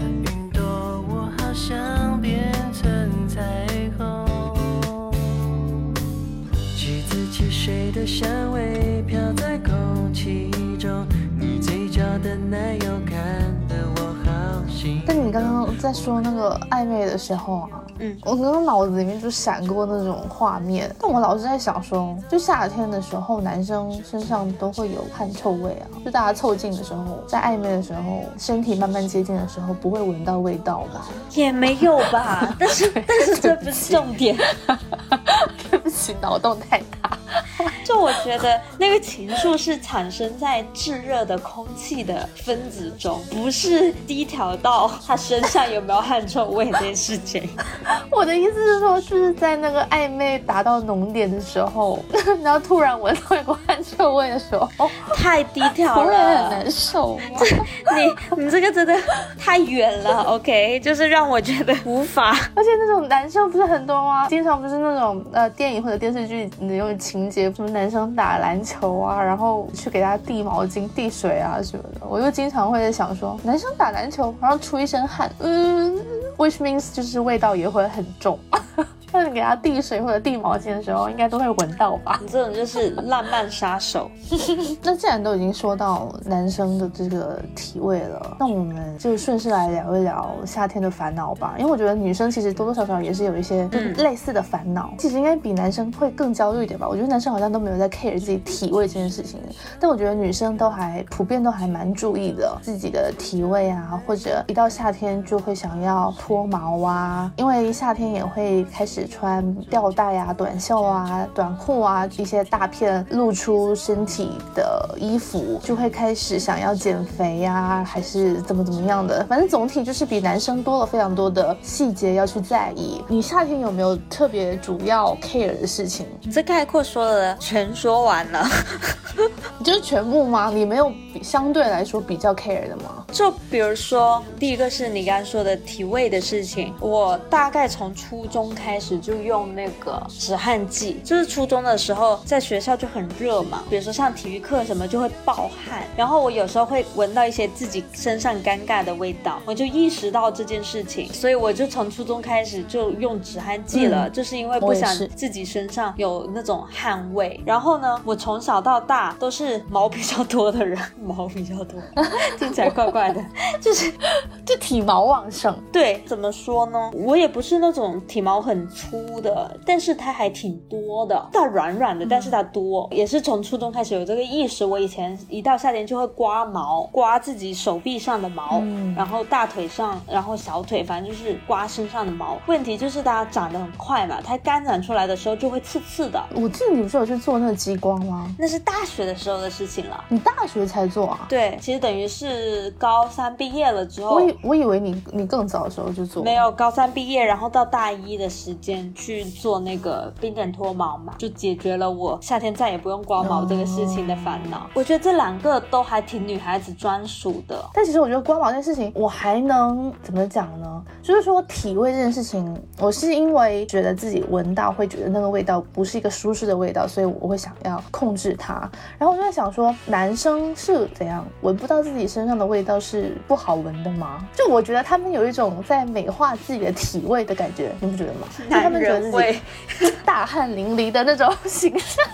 云朵，我好想变成彩水的香味飘在空气中，你嘴角的奶油看得我好心但你刚刚在说那个暧昧的时候啊，嗯我刚刚脑子里面就闪过那种画面，但我老是在想说，就夏天的时候，男生身上都会有汗臭味啊，就大家凑近的时候，在暧昧的时候，身体慢慢接近的时候，不会闻到味道吧？也没有吧，但是 但是这不是重点。对不起，脑洞太大。就我觉得那个情愫是产生在炙热的空气的分子中，不是低调到他身上有没有汗臭味这件事情。我的意思是说，就是在那个暧昧达到浓点的时候，然后突然闻到一股汗臭味的时候，太低调不会很难，受吗？你你这个真的太远了，OK，就是让我觉得无法。而且那种男生不是很多吗？经常不是那种呃电影或者电视剧那种情节，什么男男生打篮球啊，然后去给他递毛巾、递水啊什么的，我就经常会在想说，男生打篮球然后出一身汗，嗯，which means 就是味道也会很重。那你给他递水或者递毛巾的时候，应该都会闻到吧？你这种就是浪漫杀手。那既然都已经说到男生的这个体味了，那我们就顺势来聊一聊夏天的烦恼吧。因为我觉得女生其实多多少少也是有一些就是类似的烦恼，其实应该比男生会更焦虑一点吧。我觉得男生好像都没有在 care 自己体味这件事情，但我觉得女生都还普遍都还蛮注意的自己的体味啊，或者一到夏天就会想要脱毛啊，因为夏天也会开始穿吊带啊、短袖啊、短裤啊一些大片露出身体的衣服，就会开始想要减肥呀、还是怎么怎么样的。反正总体就是比男生多了非常多的细节要去在意。你夏天有没有特别主要 care 的事情？你这概括说的全说完了。你就是全部吗？你没有比相对来说比较 care 的吗？就比如说，第一个是你刚刚说的体味的事情，我大概从初中开始就用那个止汗剂，就是初中的时候在学校就很热嘛，比如说上体育课什么就会爆汗，然后我有时候会闻到一些自己身上尴尬的味道，我就意识到这件事情，所以我就从初中开始就用止汗剂了，嗯。就是因为不想自己身上有那种汗味。然后呢，我从小到大都是毛比较多的人，毛比较多，听起来怪怪的，就是就体毛旺盛，对，怎么说呢？我也不是那种体毛很粗的，但是它还挺多的。它软软的，但是它多，也是从初中开始有这个意识。我以前一到夏天就会刮毛，刮自己手臂上的毛，嗯然后大腿上，然后小腿，反正就是刮身上的毛。问题就是它长得很快嘛，它刚长出来的时候就会刺刺的。我记得你不是有去做那个激光吗？那是大学的时候的事情了。你大学才做啊？对，其实等于是高三毕业了之后，我以我以为你你更早的时候就做，没有高三毕业，然后到大一的时间去做那个冰点脱毛嘛，就解决了我夏天再也不用刮毛这个事情的烦恼。我觉得这两个都还挺女孩子专属的。但其实我觉得刮毛这件事情，我还能怎么讲呢？就是说体味这件事情，我是因为觉得自己闻到会觉得那个味道不是一个舒适的味道，所以我会想要控制它。然后我就在想说，男生是怎样闻不到自己身上的味道是不好闻的吗？就我觉得他们有一种在美化自己的体味的感觉，你不觉得吗？就他男们觉得自人味己 大汗淋漓的那种形象。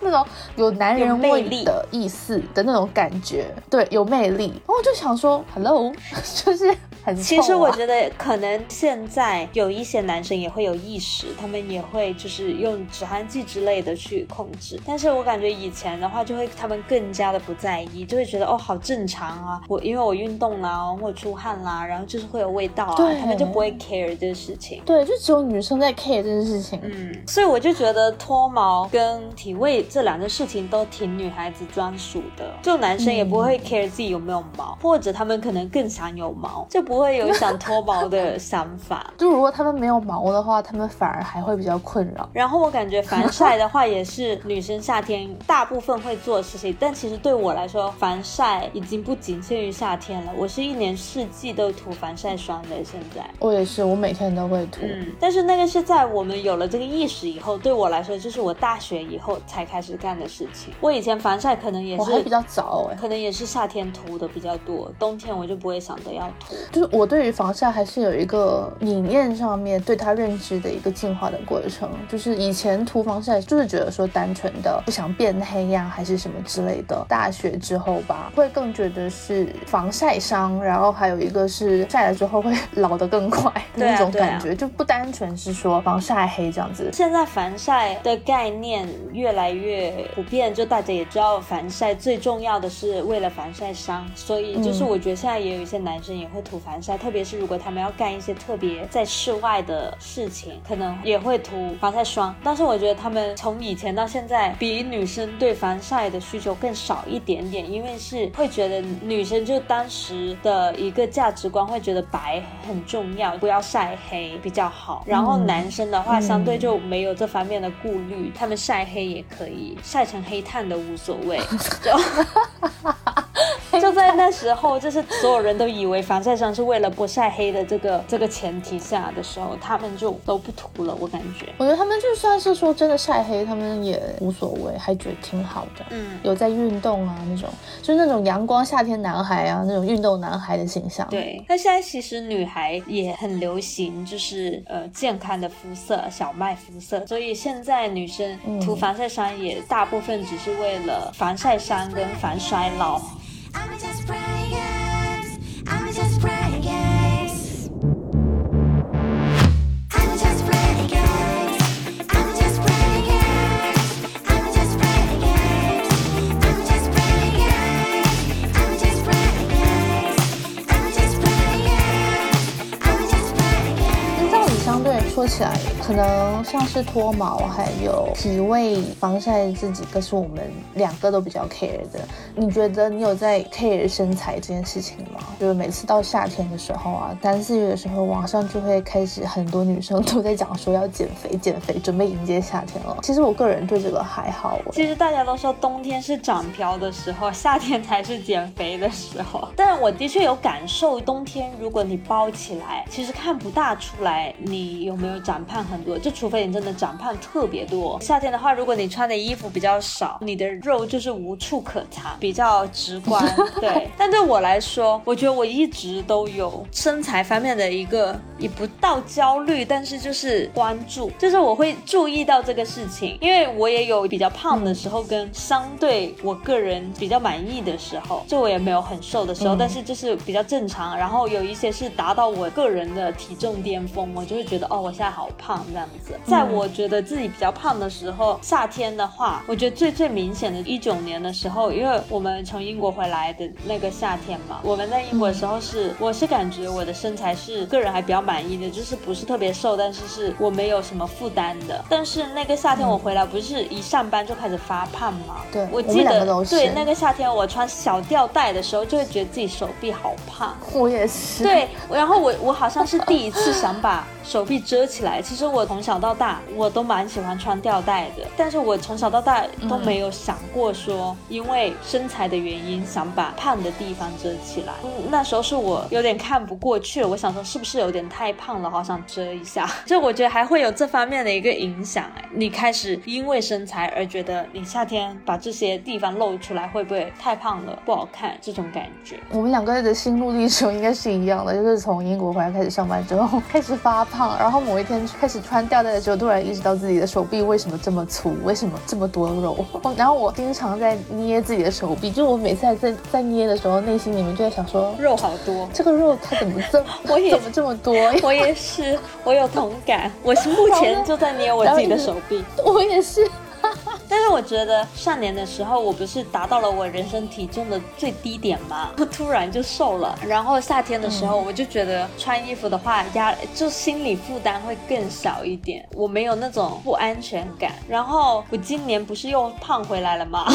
那种有男人魅味力的意思的那种感觉，对，有魅力。然后我就想说，Hello，就是很啊其实我觉得可能现在有一些男生也会有意识，他们也会就是用止汗剂之类的去控制。但是我感觉以前的话，就会他们更加的不在意，就会觉得哦好正常啊，我因为我运动啦，我出汗啦，然后就是会有味道啊，对他们就不会 care 这个事情。对，就只有女生在 care 这件事情。嗯，所以我就觉得脱毛跟体味这两件事情都挺女孩子专属的，就男生也不会 care 自己有没有毛，或者他们可能更想有毛，就不会有想脱毛的想法。就如果他们没有毛的话，他们反而还会比较困扰。然后我感觉防晒的话，也是女生夏天大部分会做的事情。但其实对我来说，防晒已经不仅限于夏天了，我是一年四季都涂防晒霜的。现在，我也是，我每天都会涂。嗯，但是那个是在我们有了这个意识以后，对我来说，就是我大学以后才开始干的事情。我以前防晒可能也是我还比较早哎、可能也是夏天涂的比较多，冬天我就不会想着要涂。就是我对于防晒还是有一个理念上面对它认知的一个进化的过程。就是以前涂防晒就是觉得说单纯的不想变黑呀、还是什么之类的。大学之后吧，会更觉得是防晒伤，然后还有一个是晒了之后会 老得更快的那种感觉，就不单纯是说防晒黑这样子。现在防晒的概念越来越普遍，就大家也知道防晒最重要的是为了防晒伤，所以就是嗯我觉得现在也有一些男生也会涂防晒，特别是如果他们要干一些特别在室外的事情，可能也会涂防晒霜。但是我觉得他们从以前到现在，比女生对防晒的需求更少一点点，因为是会觉得女生就当时的一个价值观会觉得白很重要，不要晒黑比较好。然后嗯男生的话，相对嗯就没有这方面的顾虑，他们晒黑也可以，晒成黑炭的无所谓。就 就在那时候，就是所有人都以为防晒霜是为了不晒黑的这个这个前提下的时候，他们就都不涂了。我感觉，我觉得他们就算是说真的晒黑，他们也无所谓，还觉得挺好的。嗯，有在运动啊，那种就是那种阳光夏天男孩啊，那种运动男孩的形象。，对。那现在其实女孩也很流行，就是呃健康的肤色，小麦肤色，所以现在女生嗯涂防晒霜也大部分只是为了防晒伤跟防衰老。I'm just playing games. I'm just playing games. I'm just playing games. I'm just playing games. I'm just playing games. I'm just playing games. I'm just playing games. I'm just playing games. I'm just playing games. 照理相对说起来， 可能像是脱毛还有体味、防晒这几个是我们两个都比较 care 的。你觉得你有在 care 身材这件事情吗？就是每次到夏天的时候啊，三四月的时候，网上就会开始很多女生都在讲说要减肥、减肥，准备迎接夏天了。其实我个人对这个还好，其实大家都说冬天是长膘的时候，夏天才是减肥的时候。但我的确有感受，冬天如果你包起来，其实看不大出来你有没有长胖很多，就除非你真的长胖特别多。夏天的话，如果你穿的衣服比较少，你的肉就是无处可藏，比较直观。对，但对我来说，我觉得我一直都有身材方面的一个也不到焦虑，但是就是关注，就是我会注意到这个事情，因为我也有比较胖的时候，跟相对我个人比较满意的时候，就我也没有很瘦的时候，嗯但是就是比较正常，然后有一些是达到我个人的体重巅峰，我就会觉得哦，我现在好胖这样子。在我觉得自己比较胖的时候，夏天的话，我觉得最最明显的，一九年的时候，因为我们从英国回来的那个夏天嘛，我们在英国的时候是，我是感觉我的身材是个人还比较满意的，就是不是特别瘦，但是是我没有什么负担的。但是那个夏天我回来，不是一上班就开始发胖吗？对我我记得对那个夏天我穿小吊带的时候，就会觉得自己手臂好胖。我也是。对，然后我我好像是第一次想把手臂遮起来。其实我从小到大我都蛮喜欢穿吊带的，但是我从小到大都没有想过说因为身材的原因想把胖的地方遮起来。嗯那时候是我有点看不过去，我想说是不是有点太胖了，好想遮一下。就我觉得还会有这方面的一个影响。哎，你开始因为身材而觉得你夏天把这些地方露出来会不会太胖了，不好看这种感觉。我们两个的心路历程应该是一样的，就是从英国回来开始上班之后 开始发胖。胖，然后某一天开始穿吊带的时候，突然意识到自己的手臂为什么这么粗，为什么这么多肉。然后我经常在捏自己的手臂，就我每次在在捏的时候，内心里面就在想说，肉好多。这个肉它怎么这么 我也怎么这么多？我也是，我有同感。我是目前就在捏我自己的手臂。我也是。但是我觉得上年的时候，我不是达到了我人生体重的最低点吗？突然就瘦了。然后夏天的时候，我就觉得穿衣服的话压就心理负担会更小一点，我没有那种不安全感。然后我今年不是又胖回来了吗？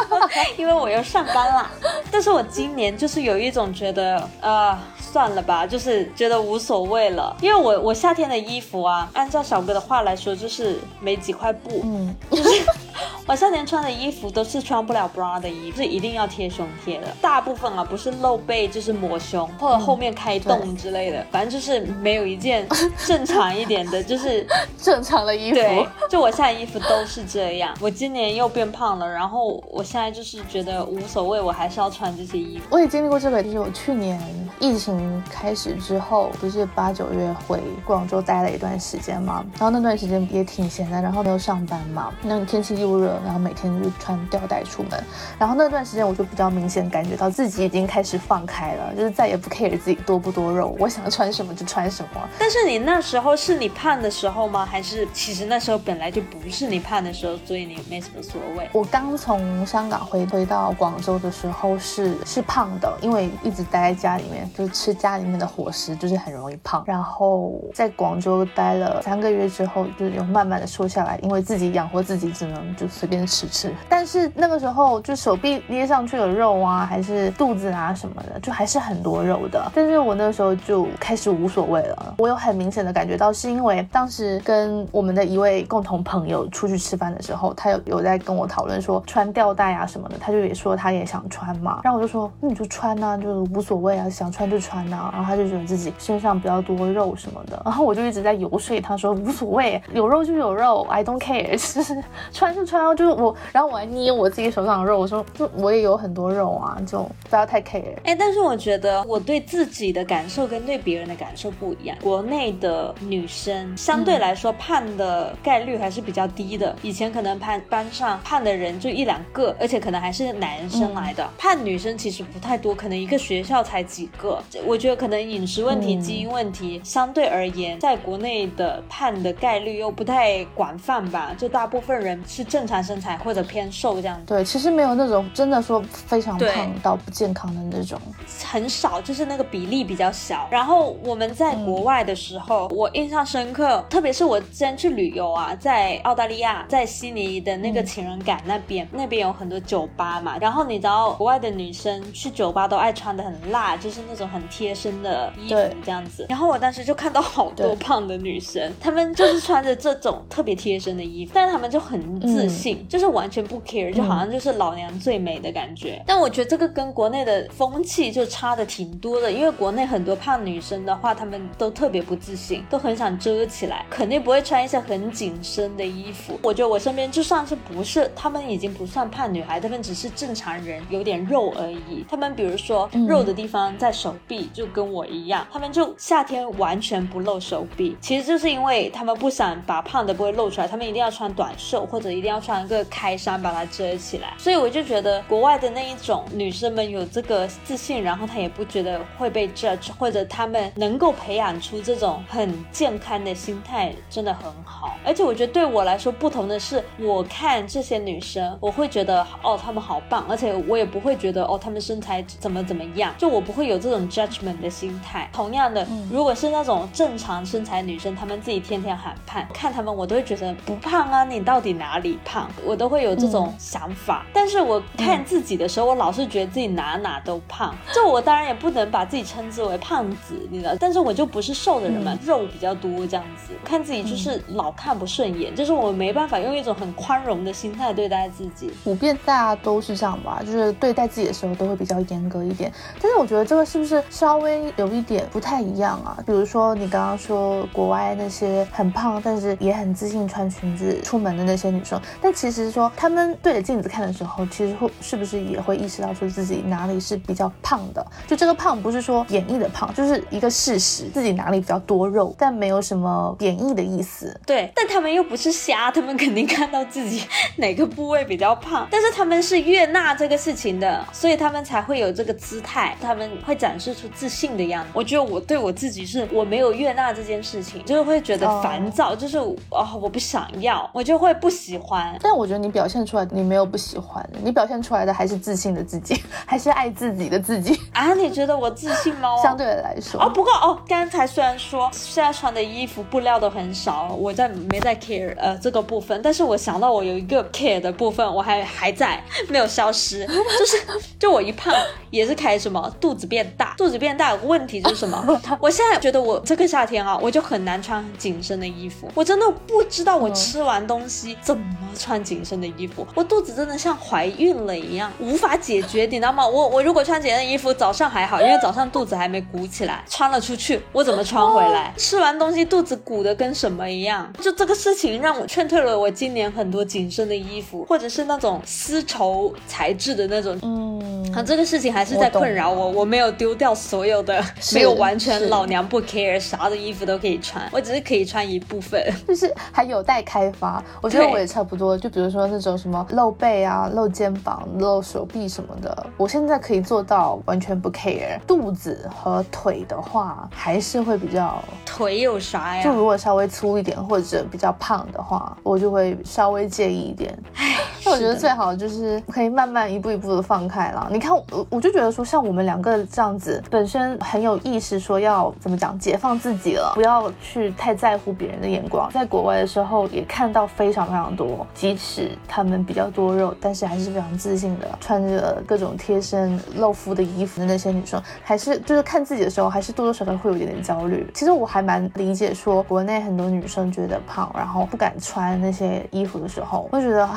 因为我又上班了。但是我今年就是有一种觉得，呃，算了吧，就是觉得无所谓了。因为我我夏天的衣服啊，按照小哥的话来说，就是没几块布，嗯，就是 我夏天穿的衣服都是穿不了 bra 的衣服，是一定要贴胸贴的。大部分啊，不是露背就是抹胸或者后面开洞之类的，反正就是没有一件正常一点的，就是 正常的衣服。对，就我现在衣服都是这样。我今年又变胖了，然后我现在就是觉得无所谓，我还是要穿这些衣服。我也经历过这个，就是我去年疫情开始之后，不是八九月回广州待了一段时间嘛，然后那段时间也挺闲的，然后没有上班嘛，那天气又热，然后每天就穿吊带出门，然后那段时间我就比较明显感觉到自己已经开始放开了，就是再也不 care 自己多不多肉，我想穿什么就穿什么。但是你那时候是你胖的时候吗？还是其实那时候本来就不是你胖的时候，所以你没什么所谓？我刚从香港回回到广州的时候是是胖的，因为一直待在家里面，就是吃家里面的伙食，就是很容易胖。然后在广州待了三个月之后，就是有慢慢的瘦下来，因为自己养活自己，只能就随便吃吃。但是那个时候就手臂捏上去的肉啊，还是肚子啊什么的，就还是很多肉的。但是我那时候就开始无所谓了。我有很明显的感觉到，是因为当时跟我们的一位共同朋友出去吃饭的时候，他有有在跟我讨论说穿吊带啊什么的，他就也说他也想穿嘛。然后我就说，那你就穿呐、就无所谓啊，想穿就穿呐、然后他就觉得自己身上比较多肉什么的，然后我就一直在游说他说无所谓，有肉就有肉，I don't care，就是 穿是穿啊，就是我，然后我还捏我自己手上的肉，我说就我也有很多肉啊，就不要太 care。哎，但是我觉得我对自己的感受跟对别人的感受不一样。国内的女生相对来说胖的概率还是比较低的，以前可能班班上胖的人就一两个，而且可能还是男生来的，胖女生其实不太多，可能一个学校才几个。我觉得可能饮食问题、嗯基因问题相对而言，在国内的胖的概率又不太广泛吧，就大部分人是正常身材或者偏瘦这样子。对，其实没有那种真的说非常胖到不健康的那种。很少，就是那个比例比较小。然后我们在国外的时候，我印象深刻，特别是我之前去旅游啊，在澳大利亚，在悉尼的那个情人港那边，那边有很多酒吧嘛。然后你知道，国外的女生去酒吧都爱穿的很辣，就是那种很贴身的衣服这样子。然后我当时就看到好多胖的女生，她们就是穿着这种特别贴身的衣服，但是她们就很自信，就是完全不 care，就好像就是老娘最美的感觉。但我觉得这个跟国内的风气就差的挺多的，因为国内很多胖女生的话，她们都特别不自信，都很想遮起来，肯定不会穿一些很紧身的衣服。我觉得我身边就算是不是，她们已经不算胖女孩，她们只是正常人，有点肉而已。她们比如说肉的地方在手臂，就跟我一样，她们就夏天完全不露手臂，其实就是因为她们不想把胖的部位露出来，她们一定要穿短袖或者一定要穿一个开衫把它遮起来。所以我就觉得国外的那一种女生们有这个自信，然后她也不觉得会被 judge，或者她们能够培养出这种很健康的心态，真的很好。而且我觉得对我来说不同的是，我看这些女生，我会觉得哦她们好棒，而且我也不会觉得哦她们身材怎么怎么样，就我不会有这种 judgment 的心态。同样的，如果是那种正常身材女生，她们自己天天喊胖，看她们我都会觉得不胖啊，你到底哪里胖？我都会有这种想法。但是我看自己的时候，我老是觉得自己哪哪都胖。就我当然也不能把自己称之为胖子，你知道，但是我就不是瘦的人嘛，肉比较多这样子，看自己就是老看不顺眼，就是我没办法用一种很宽容的心态对待自己。普遍大家都是这样吧，就是对待自己的时候都会比较严格一点。但是我觉得这个是不是稍微有一点不太一样啊？比如说你刚刚说国外那些很胖但是也很自信穿裙子出门的那些女生，但其实说他们对着镜子看的时候，其实会是不是也会意识到说自己哪里是比较胖的？就这个胖不是说贬义的胖，就是一个事实，自己哪里比较多肉，但没有什么贬义的意思。对，但他们又不是瞎，他们肯定看到自己哪个部位比较胖，但是他们是悦纳这个事情的，所以他们才会有这个姿态，他们会展示出自信的样子。我觉得我对我自己是我没有悦纳这件事情，就是会觉得烦躁，就是啊、我不想要，我就会不喜欢。但我觉得你表现出来，你没有不喜欢，你表现出来的还是自信的自己，还是爱自己的自己。啊，你觉得我自信吗？相对的来说，哦，不过哦，刚才虽然说现在穿的衣服布料都很少，我在没在 care 呃这个部分，但是我想到我有一个 care 的部分，我还还在没有消失，就是就我一胖也是开始什么肚子变大，肚子变大有个问题就是什么？我现在觉得我这个夏天啊，我就很难穿紧身的衣服，我真的不知道我吃完东西怎么穿紧身的衣服，我肚子真的像怀孕了一样，无法解决，你知道吗？我我如果穿紧身的衣服，早上还好，因为早上肚子还没鼓起来，穿了出去，我怎么穿回来？吃完东西肚子鼓的跟什么一样？就这个事情让我劝退了我今年很多紧身的衣服，或者是那种丝绸材质的那种。嗯，啊，这个事情还是在困扰我，我没有丢掉所有的，没有完全老娘不 care，啥的衣服都可以穿，我只是可以穿一部分。就是还有待开发。我觉得对我也差不多，就比如说那种什么露背啊、露肩膀、露手臂什么的，我现在可以做到完全不 care。肚子和腿的话，还是会比较，腿有啥呀？就如果稍微粗一点或者比较胖的话，我就会稍微介意一点。那我觉得最好就是可以慢慢一步一步的放开了。你看，我我就觉得说，像我们两个这样子，本身很有意识，说要怎么讲，解放自己了，不要去太在乎别人的眼光。在国外的时候，也看到非常非常多，即使他们比较多肉，但是还是非常自信的，穿着各种贴身露肤的衣服的那些女生，还是就是看自己的时候，还是多多少少会有一点点焦虑。其实我还蛮理解说，国内很多女生觉得胖，然后不敢穿那些衣服的时候，会觉得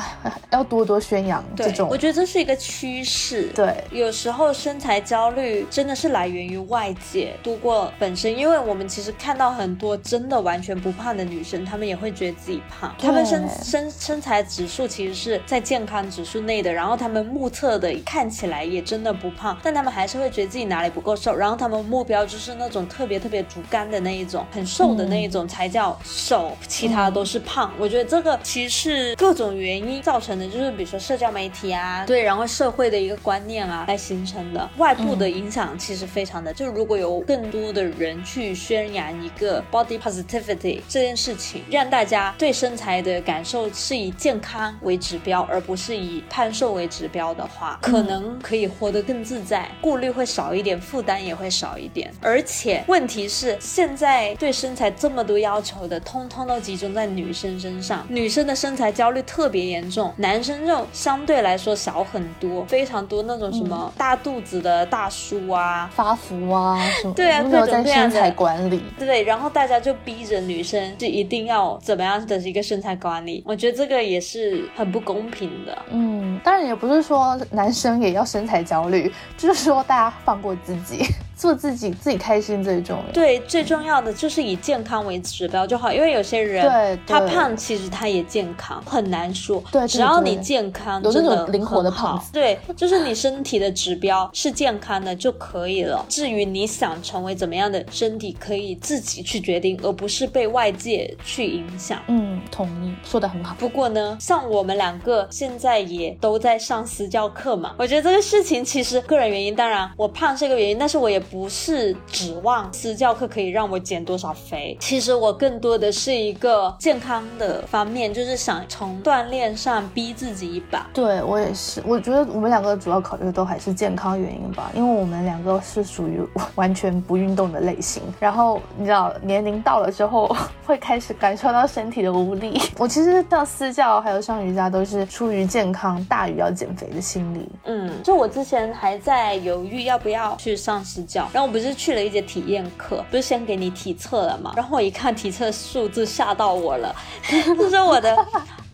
哎要多多宣扬这，种我觉得这是一个趋势。对。有时候身材焦虑真的是来源于外界多过本身，因为我们其实看到很多真的完全不胖的女生，她们也会觉得自己胖，她们身身身材指数其实是在健康指数内的，然后她们目测的看起来也真的不胖，但她们还是会觉得自己哪里不够瘦，然后她们目标就是那种特别特别竹竿的那一种，很瘦的那一种才叫瘦，其他都是胖。我觉得这个其实是各种原因造成的，就是比如说社交媒体啊，对，然后社会的一个观念啊来形成的。外部的影响其实非常的，就是如果有更多的人去宣扬一个 body positivity 这件事情，让大家对身材的感受是以健康为指标，而不是以胖瘦为指标的话，可能可以活得更自在，顾虑会少一点，负担也会少一点。而且问题是，现在对身材这么多要求的，通通都集中在女生身上，女生的身材焦虑特别严重，男生就相对来说少很多，非常多那种什么大肚子的大叔啊，发福啊什么，对啊各种各样的身材管理？对，然后大家就逼着女生就一定要怎么样的一个身材管理，我觉得这个也是很不公平的。嗯，当然也不是说男生也要身材焦虑，就是说大家放过自己，做自己，自己开心最重要。对，最重要的就是以健康为指标就好，因为有些人对对他胖，其实他也健康，很难说。对对只要你健康，有那真的种灵活的很好胖子对，就是你身体的指标是健康的就可以了。至于你想成为怎么样的身体，可以自己去决定，而不是被外界去影响。嗯，同意，说的很好。不过呢，像我们两个现在也都在上私教课嘛，我觉得这个事情其实个人原因，当然我胖是一个原因，但是我也不是指望私教课可以让我减多少肥。其实我更多的是一个健康的方面，就是想从锻炼上逼自己一把。对我也是，我觉得我们两个主要考虑的都还是健康原因吧，因为我们两个是属于完全不运动的类型，然后你知道年龄到了之后会开始感受到身体的无力。我其实上私教还有上瑜伽都是出于健康大于要减肥的心理。嗯，就我之前还在犹豫要不要去上私教，然后我不是去了一节体验课，不是先给你体测了嘛，然后我一看体测数字吓到我了，就是我的。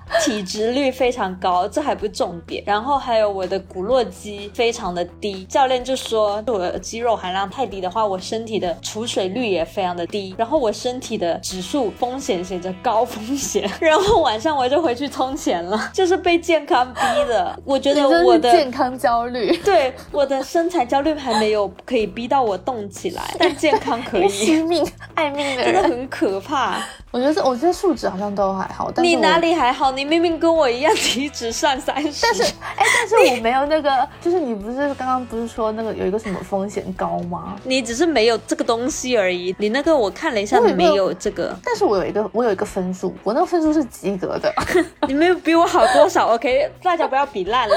体脂率非常高，这还不是重点。然后还有我的骨络肌非常的低，教练就说我的肌肉含量太低的话，我身体的储水率也非常的低，然后我身体的指数风险写着高风险，然后晚上我就回去充钱了，就是被健康逼的。我觉得我的健康焦虑。对我的身材焦虑还没有可以逼到我动起来，但健康可以，惜命爱命的人，真的很可怕。我觉得我觉得数值好像都还好，但是你哪？里还好？你明明跟我一样体脂上三十，但是哎，但是我没有那个，就是你不是刚刚不是说那个有一个什么风险高吗？你只是没有这个东西而已。你那个我看了一下，你没有这个，但是我有一个我有一个分数，我那个分数是及格的，你没有比我好多少。OK，大家不要比烂了。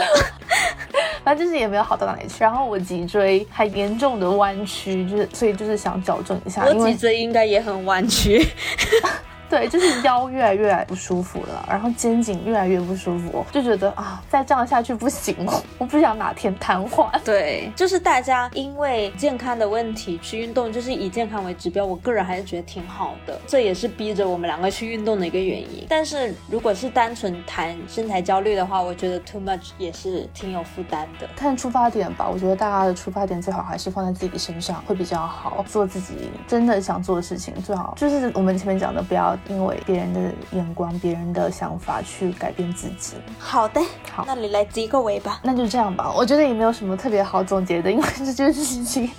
反正就是也没有好到哪里去。然后我脊椎还严重的弯曲，就是所以就是想矫正一下，我脊椎应该也很弯曲。对，就是腰越来越不舒服了，然后肩颈越来越不舒服，就觉得啊，再这样下去不行，我不想哪天瘫痪。对，就是大家因为健康的问题去运动，就是以健康为指标。我个人还是觉得挺好的，这也是逼着我们两个去运动的一个原因。但是如果是单纯谈身材焦虑的话，我觉得 too much 也是挺有负担的。看出发点吧，我觉得大家的出发点最好还是放在自己身上会比较好，做自己真的想做的事情，最好就是我们前面讲的，不要因为别人的眼光、别人的想法去改变自己。好的，好那你来结个尾吧。那就这样吧，我觉得也没有什么特别好总结的，因为这件事情，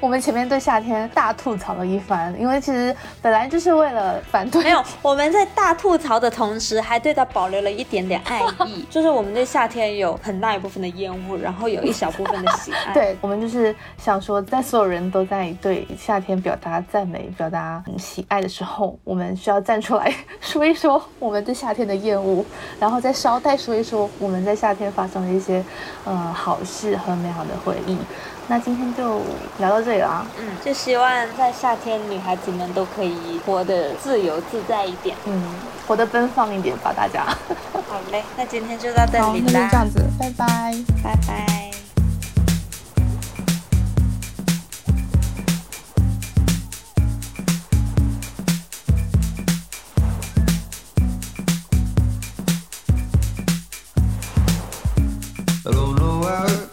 我们前面对夏天大吐槽了一番，因为其实本来就是为了反对，没有，我们在大吐槽的同时，还对它保留了一点点爱意，就是我们对夏天有很大一部分的厌恶，然后有一小部分的喜爱。对我们就是想说，在所有人都在对夏天表达赞美、表达很喜爱的时候，我们需要站出来 说一说我们对夏天的厌恶，然后再捎带说一说我们在夏天发生的一些呃好事和美好的回忆。那今天就聊到这里啦，嗯，就希望在夏天，女孩子们都可以活得自由自在一点。嗯，活得奔放一点吧，大家。好嘞，那今天就到这，里啦那就这，样子，拜拜。拜拜。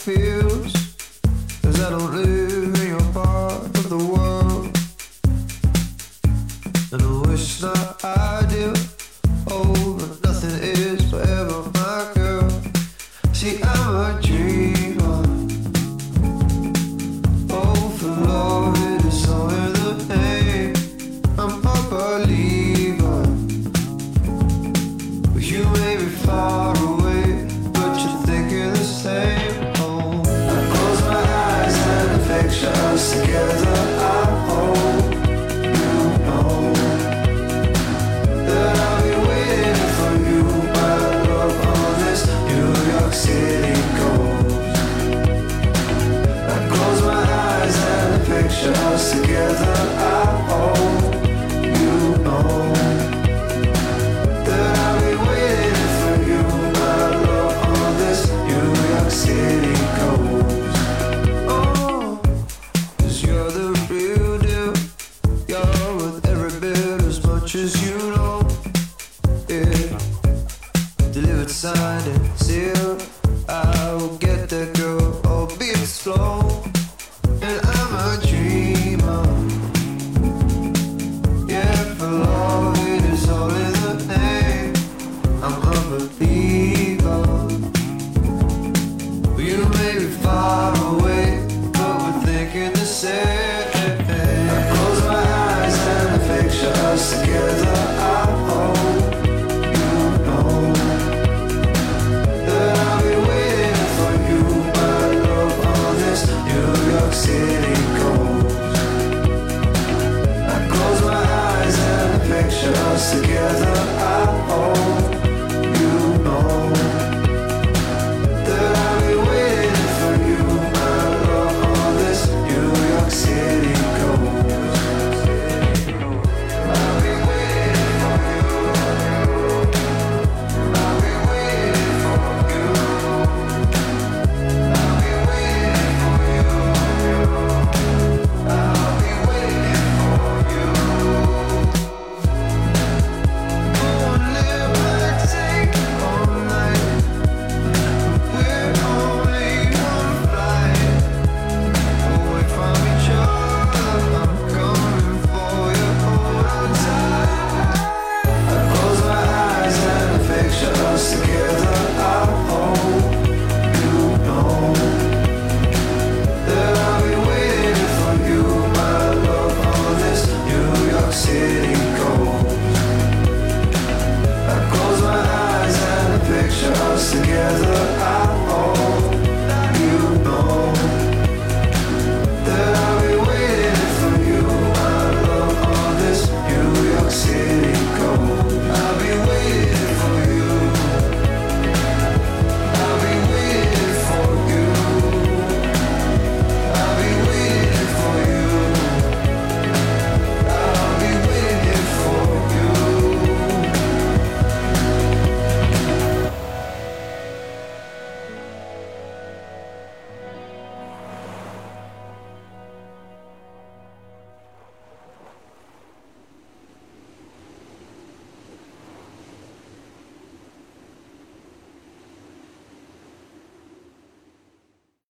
feels, cause I don't.